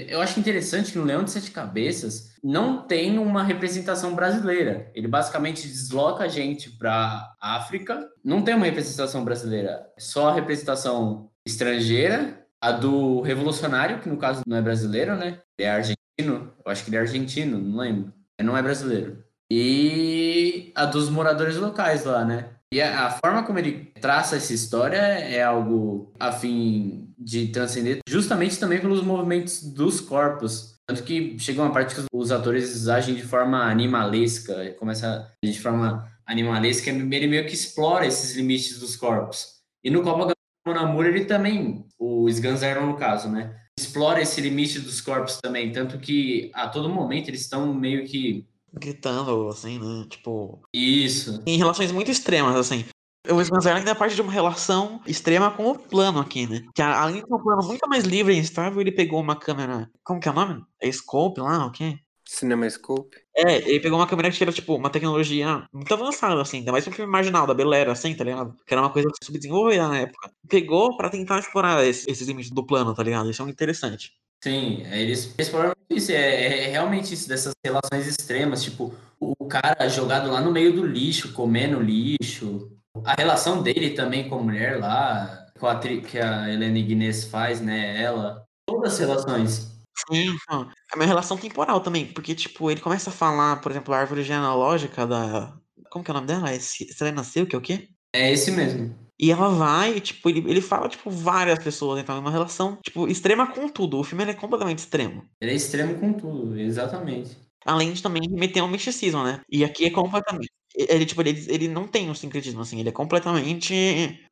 eu acho interessante que no Leão de Sete Cabeças não tem uma representação brasileira. Ele basicamente desloca a gente para África, não tem uma representação brasileira, é só a representação estrangeira, a do revolucionário, que no caso não é brasileiro, né? Ele é argentino, eu acho que ele é argentino, não lembro. Ele não é brasileiro e a dos moradores locais lá, né? E a, a, forma como ele traça essa história é algo a fim de transcender justamente também pelos movimentos dos corpos. Tanto que chega uma parte que os atores agem de forma animalesca, começa a de forma animalesca, ele meio que explora esses limites dos corpos. E no Copacabana Namur ele também, o Sganzero no caso, né? Explora esse limite dos corpos também, tanto que a todo momento eles estão meio que gritando, assim, né? Tipo. Isso. Em relações muito extremas, assim. O Spencer ainda é parte de uma relação extrema com o plano aqui, né? Que além de um plano muito mais livre e estável, ele pegou uma câmera. Como que é o nome? É Scope lá, o quê? Cinemascope. É, ele pegou uma câmera que tira, tipo, uma tecnologia muito avançada, assim, ainda mais um filme marginal da Belera, assim, tá ligado? Que era uma coisa subdesenvolvida na época. Pegou pra tentar explorar esses, esses limites do plano, tá ligado? Isso é muito interessante. Sim, é, eles exploram isso, é, é, realmente isso, dessas relações extremas, tipo, o cara jogado lá no meio do lixo, comendo lixo, a relação dele também com a mulher lá, com a que a Helena Ignes faz, né, ela, todas as relações. Sim, é uma relação temporal também, porque, tipo, ele começa a falar, por exemplo, a árvore genealógica da... Como que é o nome dela? É Selena Silk, é o quê? É esse mesmo. E ela vai, tipo, ele, ele fala, tipo, várias pessoas, então é uma relação, tipo, extrema com tudo. O filme é completamente extremo. Ele é extremo com tudo, exatamente. Além de também meter um misticismo, né? E aqui é completamente. Ele, tipo, ele, ele não tem um sincretismo, assim, ele é completamente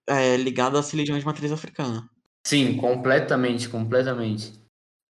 é, ligado às religiões de matriz africana. Sim, completamente, completamente.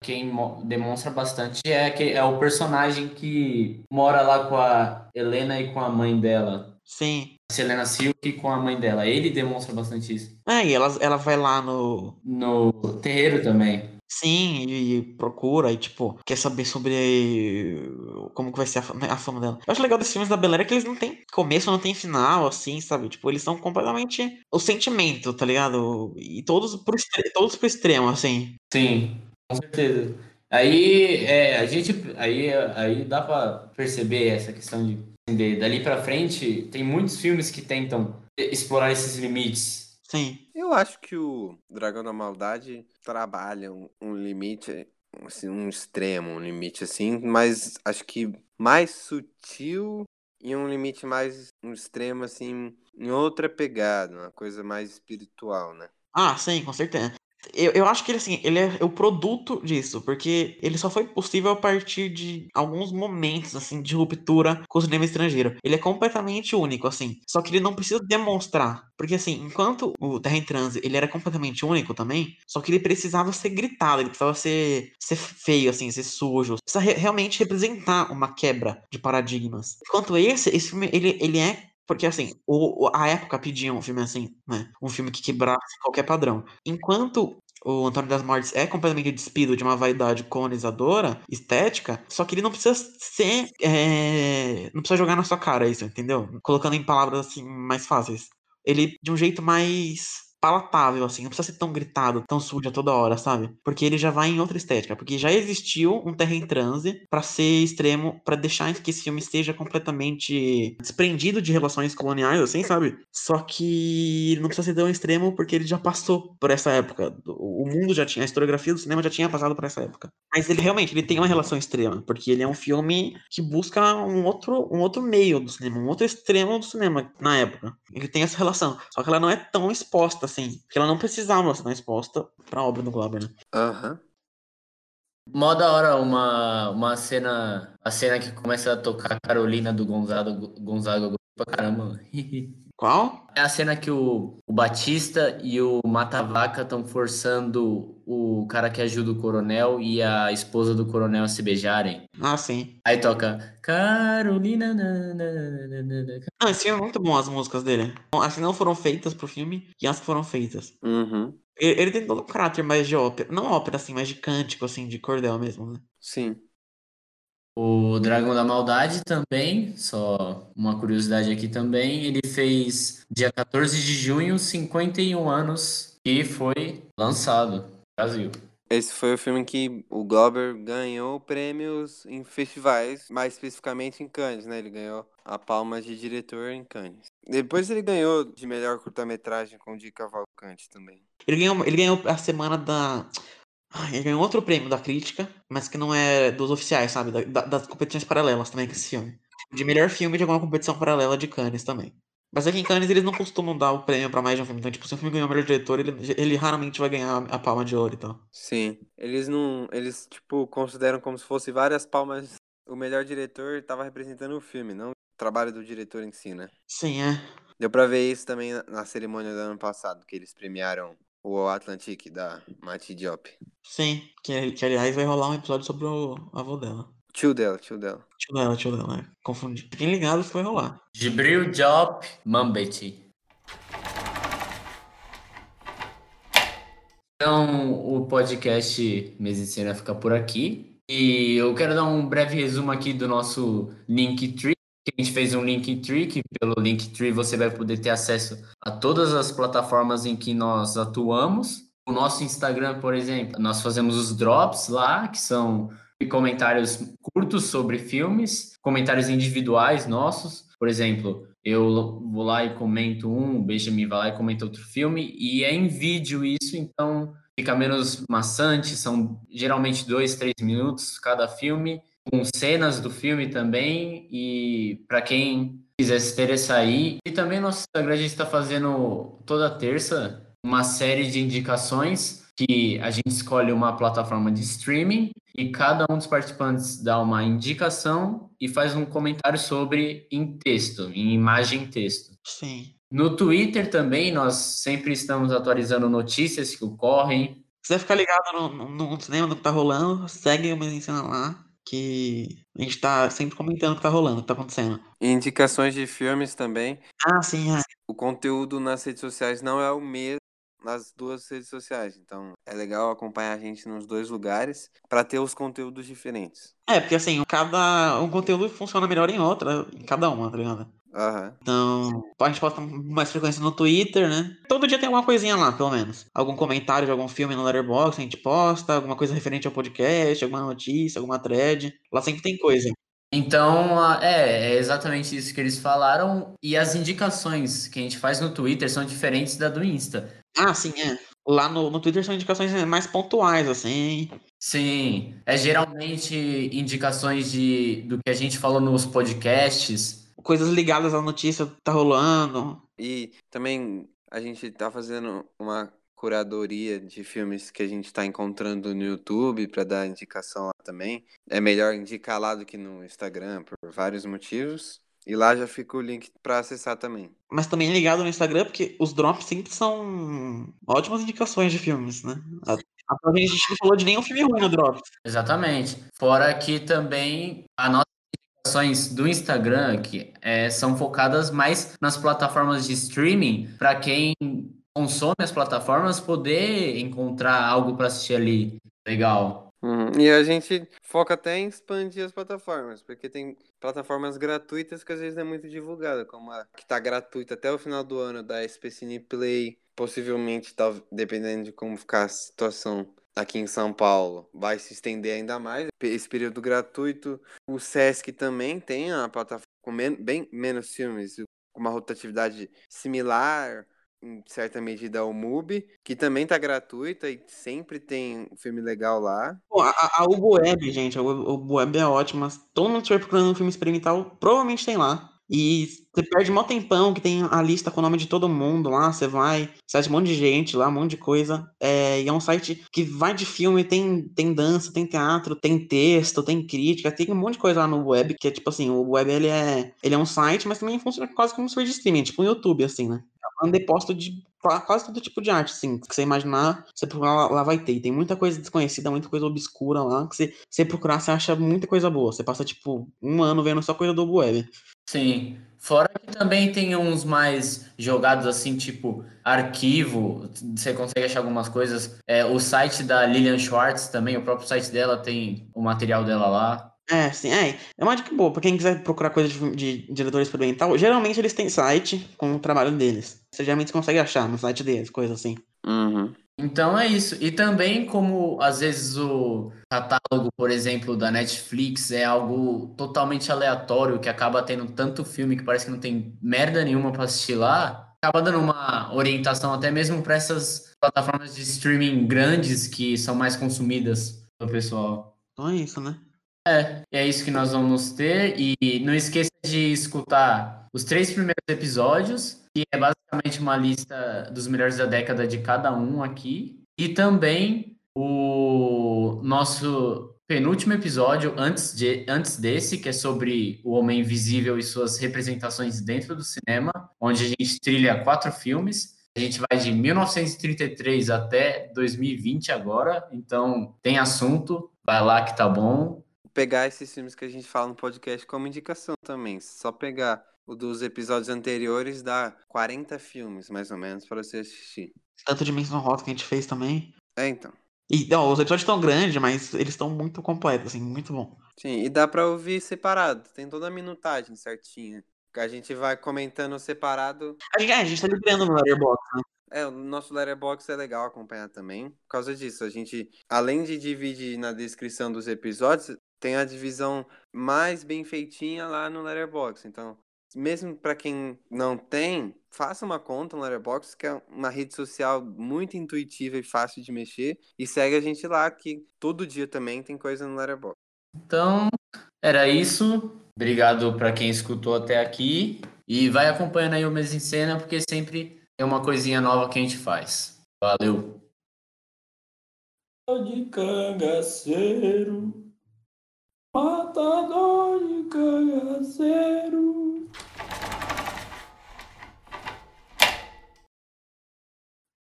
Quem demonstra bastante é, que, é o personagem que mora lá com a Helena e com a mãe dela. Sim. Selena Silk com a mãe dela. Ele demonstra bastante isso. É, e ela, ela vai lá no. No terreiro também. Sim, e procura e, tipo, quer saber sobre como que vai ser a, a fama dela. Eu acho legal desses filmes da Bela que eles não tem começo, não tem final, assim, sabe? Tipo, eles são completamente o sentimento, tá ligado? E todos pro, todos pro extremo, assim. Sim, com certeza. Aí, é, a gente, aí, aí dá pra perceber essa questão de Dali para frente, tem muitos filmes que tentam explorar esses limites. Sim. Eu acho que o Dragão da Maldade trabalha um, um limite, assim, um extremo, um limite assim, mas acho que mais sutil e um limite mais um extremo assim, em outra pegada, uma coisa mais espiritual, né? Ah, sim, com certeza. Eu, eu acho que ele, assim, ele é o produto disso, porque ele só foi possível a partir de alguns momentos, assim, de ruptura com o cinema estrangeiro. Ele é completamente único, assim. Só que ele não precisa demonstrar. Porque, assim, enquanto o Terra em Transe, ele era completamente único também, só que ele precisava ser gritado, ele precisava ser, ser feio, assim, ser sujo. Precisa re realmente representar uma quebra de paradigmas. Enquanto esse, esse filme, ele, ele é porque, assim, o, a época pedia um filme assim, né? Um filme que quebrasse qualquer padrão. Enquanto o Antônio das Mortes é completamente despido de uma vaidade colonizadora, estética, só que ele não precisa ser. É... Não precisa jogar na sua cara isso, entendeu? Colocando em palavras assim mais fáceis. Ele, de um jeito mais palatável, assim, não precisa ser tão gritado, tão sujo a toda hora, sabe? Porque ele já vai em outra estética, porque já existiu um Terra em Transe para ser extremo, para deixar que esse filme seja completamente desprendido de relações coloniais, assim, sabe? Só que não precisa ser tão extremo porque ele já passou por essa época. O mundo já tinha, a historiografia do cinema já tinha passado por essa época. Mas ele realmente, ele tem uma relação extrema, porque ele é um filme que busca um outro, um outro meio do cinema, um outro extremo do cinema na época. Ele tem essa relação, só que ela não é tão exposta assim. Porque ela não precisava ser exposta pra obra do Glauber, né? Aham. Uhum. Mó da hora uma, uma cena. A cena que começa a tocar Carolina do Gonzaga, Gonzaga pra caramba. Qual? É a cena que o, o Batista e o Matavaca estão forçando o cara que ajuda o coronel e a esposa do coronel a se beijarem. Ah, sim. Aí toca Carolina. Ah, esse filme é muito bom as músicas dele. As que não foram feitas pro filme e as que foram feitas. Uhum. Ele, ele tem todo um caráter mais de ópera. Não ópera, assim, mas de cântico, assim, de cordel mesmo, né? Sim. O Dragão da Maldade também, só uma curiosidade aqui também, ele fez dia 14 de junho, 51 anos, e foi lançado no Brasil. Esse foi o filme que o Glauber ganhou prêmios em festivais, mais especificamente em Cannes, né? Ele ganhou a palma de diretor em Cannes. Depois ele ganhou de melhor curta-metragem com Di Cavalcante também. Ele ganhou, ele ganhou a semana da ele ganhou outro prêmio da crítica, mas que não é dos oficiais, sabe? Da, da, das competições paralelas também com esse filme. De melhor filme de alguma competição paralela de Cannes também. Mas aqui em Cannes eles não costumam dar o prêmio pra mais de um filme. Então, tipo, se um filme ganhou o melhor diretor, ele, ele raramente vai ganhar a palma de ouro e tal. Sim. Eles não. Eles, tipo, consideram como se fosse várias palmas. O melhor diretor tava representando o filme, não o trabalho do diretor em si, né? Sim, é. Deu pra ver isso também na cerimônia do ano passado, que eles premiaram o Atlantic da Mati Diop. Sim, que, que aliás vai rolar um episódio sobre o avô dela. Tio dela, tio dela. Tio dela, tio dela, é. Confundi. Fiquem ligados que vai rolar. Gibril Diop Mambeti. Então, o podcast Medicina fica por aqui. E eu quero dar um breve resumo aqui do nosso Linktree a gente fez um Linktree, que pelo Linktree você vai poder ter acesso a todas as plataformas em que nós atuamos. O nosso Instagram, por exemplo, nós fazemos os drops lá, que são comentários curtos sobre filmes, comentários individuais nossos. Por exemplo, eu vou lá e comento um, o Benjamin vai lá e comenta outro filme, e é em vídeo isso, então fica menos maçante, são geralmente dois, três minutos cada filme, com cenas do filme também e para quem quiser se interessar aí. E também nosso Instagram a gente está fazendo toda terça uma série de indicações que a gente escolhe uma plataforma de streaming e cada um dos participantes dá uma indicação e faz um comentário sobre em texto, em imagem e texto. Sim. No Twitter também nós sempre estamos atualizando notícias que ocorrem. Se quiser ficar ligado no, no, no cinema, no que tá rolando, segue o Medicina lá que a gente tá sempre comentando o que tá rolando, o que tá acontecendo. Indicações de filmes também. Ah, sim, é. O conteúdo nas redes sociais não é o mesmo nas duas redes sociais. Então é legal acompanhar a gente nos dois lugares para ter os conteúdos diferentes. É, porque assim, cada um conteúdo funciona melhor em outra, em cada uma, tá ligado? Uhum. Então, a gente posta mais frequência no Twitter, né? Todo dia tem alguma coisinha lá, pelo menos. Algum comentário de algum filme no Letterboxd, a gente posta, alguma coisa referente ao podcast, alguma notícia, alguma thread. Lá sempre tem coisa. Então, é, é exatamente isso que eles falaram. E as indicações que a gente faz no Twitter são diferentes da do Insta. Ah, sim, é. Lá no, no Twitter são indicações mais pontuais, assim. Sim, é geralmente indicações de, do que a gente falou nos podcasts coisas ligadas à notícia que tá rolando. E também a gente tá fazendo uma curadoria de filmes que a gente está encontrando no YouTube para dar indicação lá também. É melhor indicar lá do que no Instagram por vários motivos. E lá já fica o link para acessar também. Mas também ligado no Instagram, porque os drops sempre são ótimas indicações de filmes, né? A, a gente não falou de nenhum filme ruim no drop. Exatamente. Fora que também a nossa indicações do Instagram que é, são focadas mais nas plataformas de streaming para quem consome as plataformas poder encontrar algo para assistir ali legal. Uhum. E a gente foca até em expandir as plataformas, porque tem plataformas gratuitas que às vezes não é muito divulgada, como a que está gratuita até o final do ano da SPCine Play, possivelmente, tá, dependendo de como ficar a situação aqui em São Paulo, vai se estender ainda mais esse período gratuito. O Sesc também tem a plataforma com men bem menos filmes, com uma rotatividade similar em certa medida, o MUBI, que também tá gratuita e sempre tem um filme legal lá. A, a Ubo Web, gente, a Ubo Web é ótima. Todo mundo estiver procurando um filme experimental, provavelmente tem lá. E você perde mó tempão que tem a lista com o nome de todo mundo lá, você vai, site um monte de gente lá, um monte de coisa. É, e é um site que vai de filme, tem, tem dança, tem teatro, tem texto, tem crítica, tem um monte de coisa lá no web, que é tipo assim, o web ele é, ele é um site, mas também funciona quase como um serviço de streaming, tipo um YouTube, assim, né? um depósito de quase todo tipo de arte, assim, que você imaginar, você procurar lá, lá, vai ter. E tem muita coisa desconhecida, muita coisa obscura lá, que você, você procurar, você acha muita coisa boa. Você passa, tipo, um ano vendo só coisa do web. Sim. Fora que também tem uns mais jogados assim, tipo arquivo, você consegue achar algumas coisas. É, o site da Lilian Schwartz também, o próprio site dela tem o material dela lá. É, sim, é. É uma dica boa. Pra quem quiser procurar coisa de, de diretor experimental, geralmente eles têm site com o trabalho deles. Você geralmente consegue achar no site deles, coisa assim. Uhum. Então é isso. E também, como às vezes o catálogo, por exemplo, da Netflix é algo totalmente aleatório, que acaba tendo tanto filme que parece que não tem merda nenhuma para assistir lá, acaba dando uma orientação até mesmo para essas plataformas de streaming grandes que são mais consumidas pelo pessoal. Então é isso, né? É, é isso que nós vamos ter. E não esqueça de escutar os três primeiros episódios, que é basicamente uma lista dos melhores da década de cada um aqui. E também o nosso penúltimo episódio antes, de, antes desse, que é sobre o Homem Invisível e suas representações dentro do cinema, onde a gente trilha quatro filmes. A gente vai de 1933 até 2020 agora, então tem assunto, vai lá que tá bom pegar esses filmes que a gente fala no podcast como indicação também. Só pegar o dos episódios anteriores dá 40 filmes, mais ou menos, para você assistir. Tanto de Menção Rosa que a gente fez também. É, então. E, não, os episódios estão grandes, mas eles estão muito completos, assim, muito bom. Sim, e dá pra ouvir separado. Tem toda a minutagem certinha. A gente vai comentando separado. A gente, é, a gente tá liberando no Letterboxd, né? É, o nosso Letterboxd é legal acompanhar também. Por causa disso, a gente, além de dividir na descrição dos episódios, tem a divisão mais bem feitinha lá no Letterboxd. Então, mesmo para quem não tem, faça uma conta no Letterboxd, que é uma rede social muito intuitiva e fácil de mexer, e segue a gente lá, que todo dia também tem coisa no Letterboxd. Então, era isso. Obrigado para quem escutou até aqui e vai acompanhando aí o mês em cena, porque sempre é uma coisinha nova que a gente faz. Valeu. De cangaceiro matador de cangaceiro.